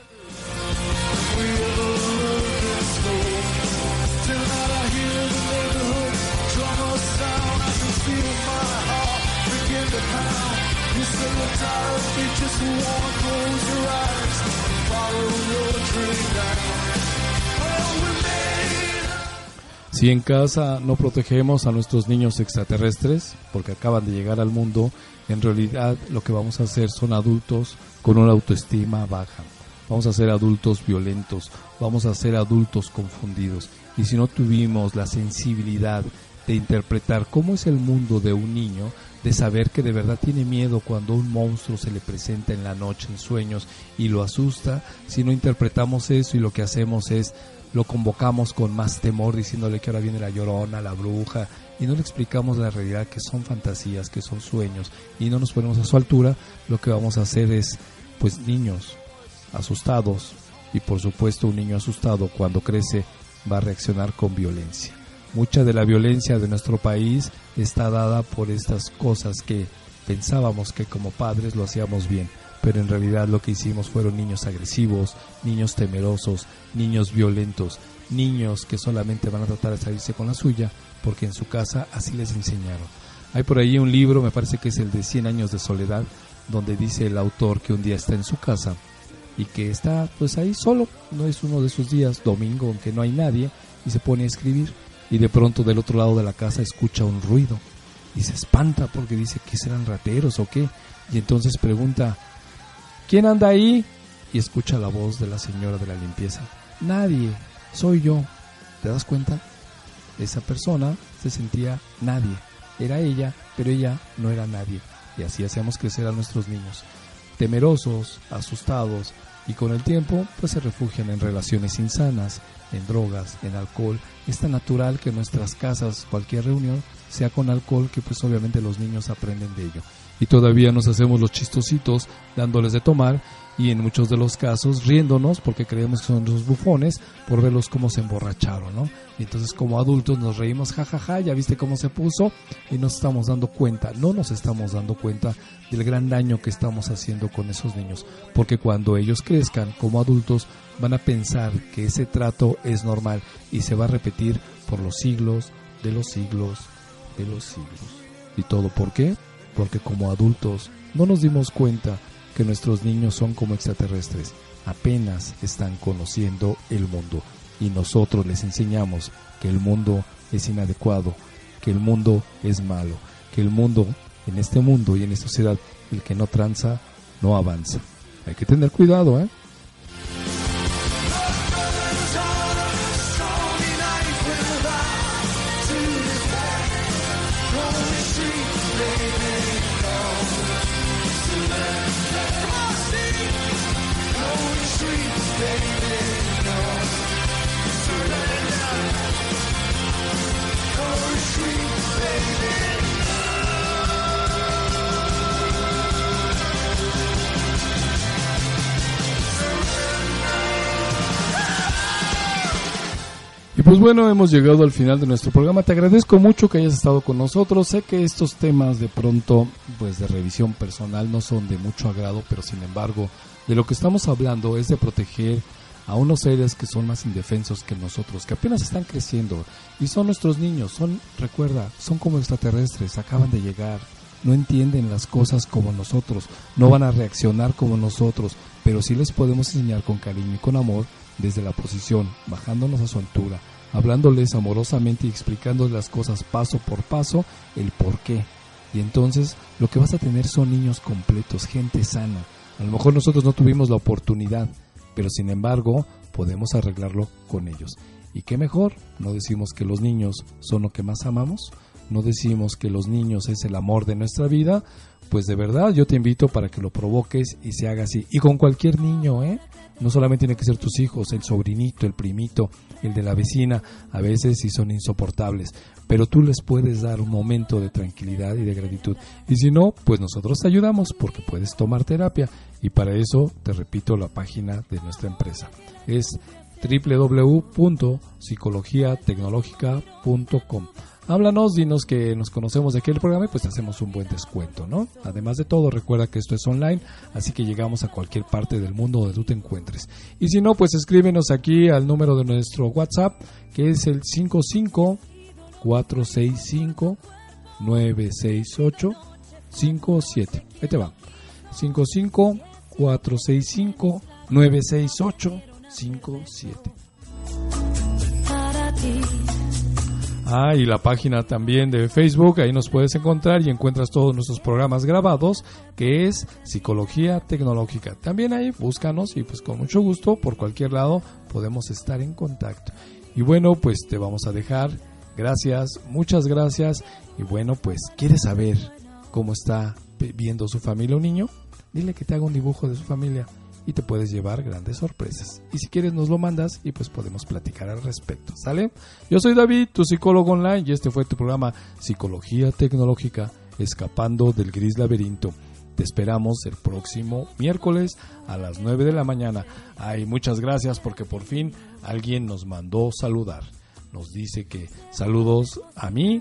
Si en casa no protegemos a nuestros niños extraterrestres, porque acaban de llegar al mundo, en realidad lo que vamos a hacer son adultos con una autoestima baja. Vamos a ser adultos violentos, vamos a ser adultos confundidos. Y si no tuvimos la sensibilidad de interpretar cómo es el mundo de un niño, de saber que de verdad tiene miedo cuando un monstruo se le presenta en la noche en sueños y lo asusta, si no interpretamos eso y lo que hacemos es lo convocamos con más temor diciéndole que ahora viene la llorona, la bruja, y no le explicamos la realidad que son fantasías, que son sueños, y no nos ponemos a su altura, lo que vamos a hacer es, pues niños asustados, y por supuesto un niño asustado cuando crece va a reaccionar con violencia. Mucha de la violencia de nuestro país está dada por estas cosas que pensábamos que como padres lo hacíamos bien pero en realidad lo que hicimos fueron niños agresivos, niños temerosos, niños violentos, niños que solamente van a tratar de salirse con la suya porque en su casa así les enseñaron. Hay por ahí un libro, me parece que es el de 100 años de soledad, donde dice el autor que un día está en su casa y que está pues ahí solo, no es uno de esos días, domingo, aunque no hay nadie, y se pone a escribir. Y de pronto del otro lado de la casa escucha un ruido y se espanta porque dice que serán rateros o qué, y entonces pregunta, ¿Quién anda ahí? Y escucha la voz de la señora de la limpieza. Nadie, soy yo. ¿Te das cuenta? Esa persona se sentía nadie. Era ella, pero ella no era nadie. Y así hacemos crecer a nuestros niños. Temerosos, asustados, y con el tiempo pues se refugian en relaciones insanas, en drogas, en alcohol. Es tan natural que nuestras casas cualquier reunión sea con alcohol que pues obviamente los niños aprenden de ello y todavía nos hacemos los chistositos dándoles de tomar y en muchos de los casos riéndonos porque creemos que son los bufones por verlos cómo se emborracharon, ¿no? Y entonces como adultos nos reímos, jajaja, ya viste cómo se puso y nos estamos dando cuenta, no nos estamos dando cuenta del gran daño que estamos haciendo con esos niños, porque cuando ellos crezcan como adultos van a pensar que ese trato es normal y se va a repetir por los siglos de los siglos de los siglos. ¿Y todo por qué? porque como adultos no nos dimos cuenta que nuestros niños son como extraterrestres, apenas están conociendo el mundo y nosotros les enseñamos que el mundo es inadecuado, que el mundo es malo, que el mundo, en este mundo y en esta sociedad, el que no tranza, no avanza. Hay que tener cuidado, ¿eh? Pues bueno, hemos llegado al final de nuestro programa. Te agradezco mucho que hayas estado con nosotros. Sé que estos temas de pronto, pues de revisión personal, no son de mucho agrado, pero sin embargo, de lo que estamos hablando es de proteger a unos seres que son más indefensos que nosotros, que apenas están creciendo y son nuestros niños. Son, recuerda, son como extraterrestres, acaban de llegar, no entienden las cosas como nosotros, no van a reaccionar como nosotros, pero sí les podemos enseñar con cariño y con amor desde la posición, bajándonos a su altura, hablándoles amorosamente y explicándoles las cosas paso por paso, el por qué. Y entonces lo que vas a tener son niños completos, gente sana. A lo mejor nosotros no tuvimos la oportunidad, pero sin embargo podemos arreglarlo con ellos. ¿Y qué mejor? No decimos que los niños son lo que más amamos, no decimos que los niños es el amor de nuestra vida, pues de verdad yo te invito para que lo provoques y se haga así. Y con cualquier niño, ¿eh? No solamente tiene que ser tus hijos, el sobrinito, el primito, el de la vecina, a veces sí son insoportables, pero tú les puedes dar un momento de tranquilidad y de gratitud. Y si no, pues nosotros te ayudamos porque puedes tomar terapia y para eso te repito la página de nuestra empresa. Es www.psicologiatecnologica.com. Háblanos, dinos que nos conocemos de aquí el programa y pues te hacemos un buen descuento, ¿no? Además de todo, recuerda que esto es online, así que llegamos a cualquier parte del mundo donde tú te encuentres. Y si no, pues escríbenos aquí al número de nuestro WhatsApp, que es el 55 465 968 57. Ahí te va. 55 465 968 57. Ah, y la página también de Facebook, ahí nos puedes encontrar y encuentras todos nuestros programas grabados, que es Psicología Tecnológica. También ahí búscanos y pues con mucho gusto, por cualquier lado, podemos estar en contacto. Y bueno, pues te vamos a dejar. Gracias, muchas gracias. Y bueno, pues, ¿quieres saber cómo está viendo su familia un niño? Dile que te haga un dibujo de su familia y te puedes llevar grandes sorpresas. Y si quieres nos lo mandas y pues podemos platicar al respecto, ¿sale? Yo soy David, tu psicólogo online y este fue tu programa Psicología Tecnológica, escapando del gris laberinto. Te esperamos el próximo miércoles a las 9 de la mañana. Ay, muchas gracias porque por fin alguien nos mandó saludar. Nos dice que saludos a mí,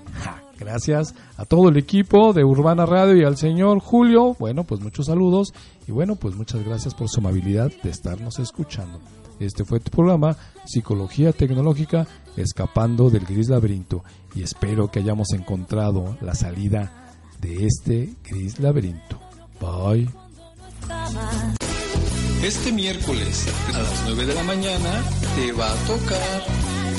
gracias a todo el equipo de Urbana Radio y al señor Julio. Bueno, pues muchos saludos y bueno, pues muchas gracias por su amabilidad de estarnos escuchando. Este fue tu programa Psicología Tecnológica Escapando del Gris Laberinto y espero que hayamos encontrado la salida de este gris laberinto. Bye. Este miércoles a las 9 de la mañana te va a tocar,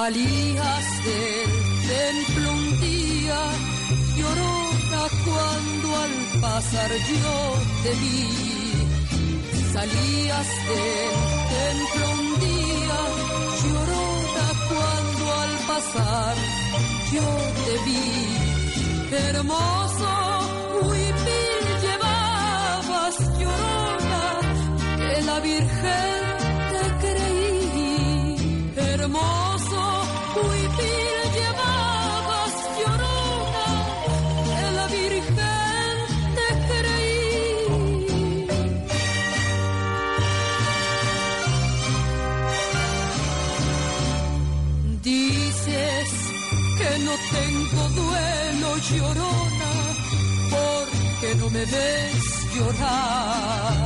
Salías del templo un día, llorona cuando al pasar yo te vi. Salías del templo un día pasar, yo te vi, hermoso, huipil llevabas llorona, que la Virgen te creí, hermoso, llorona, porque no me ves llorar.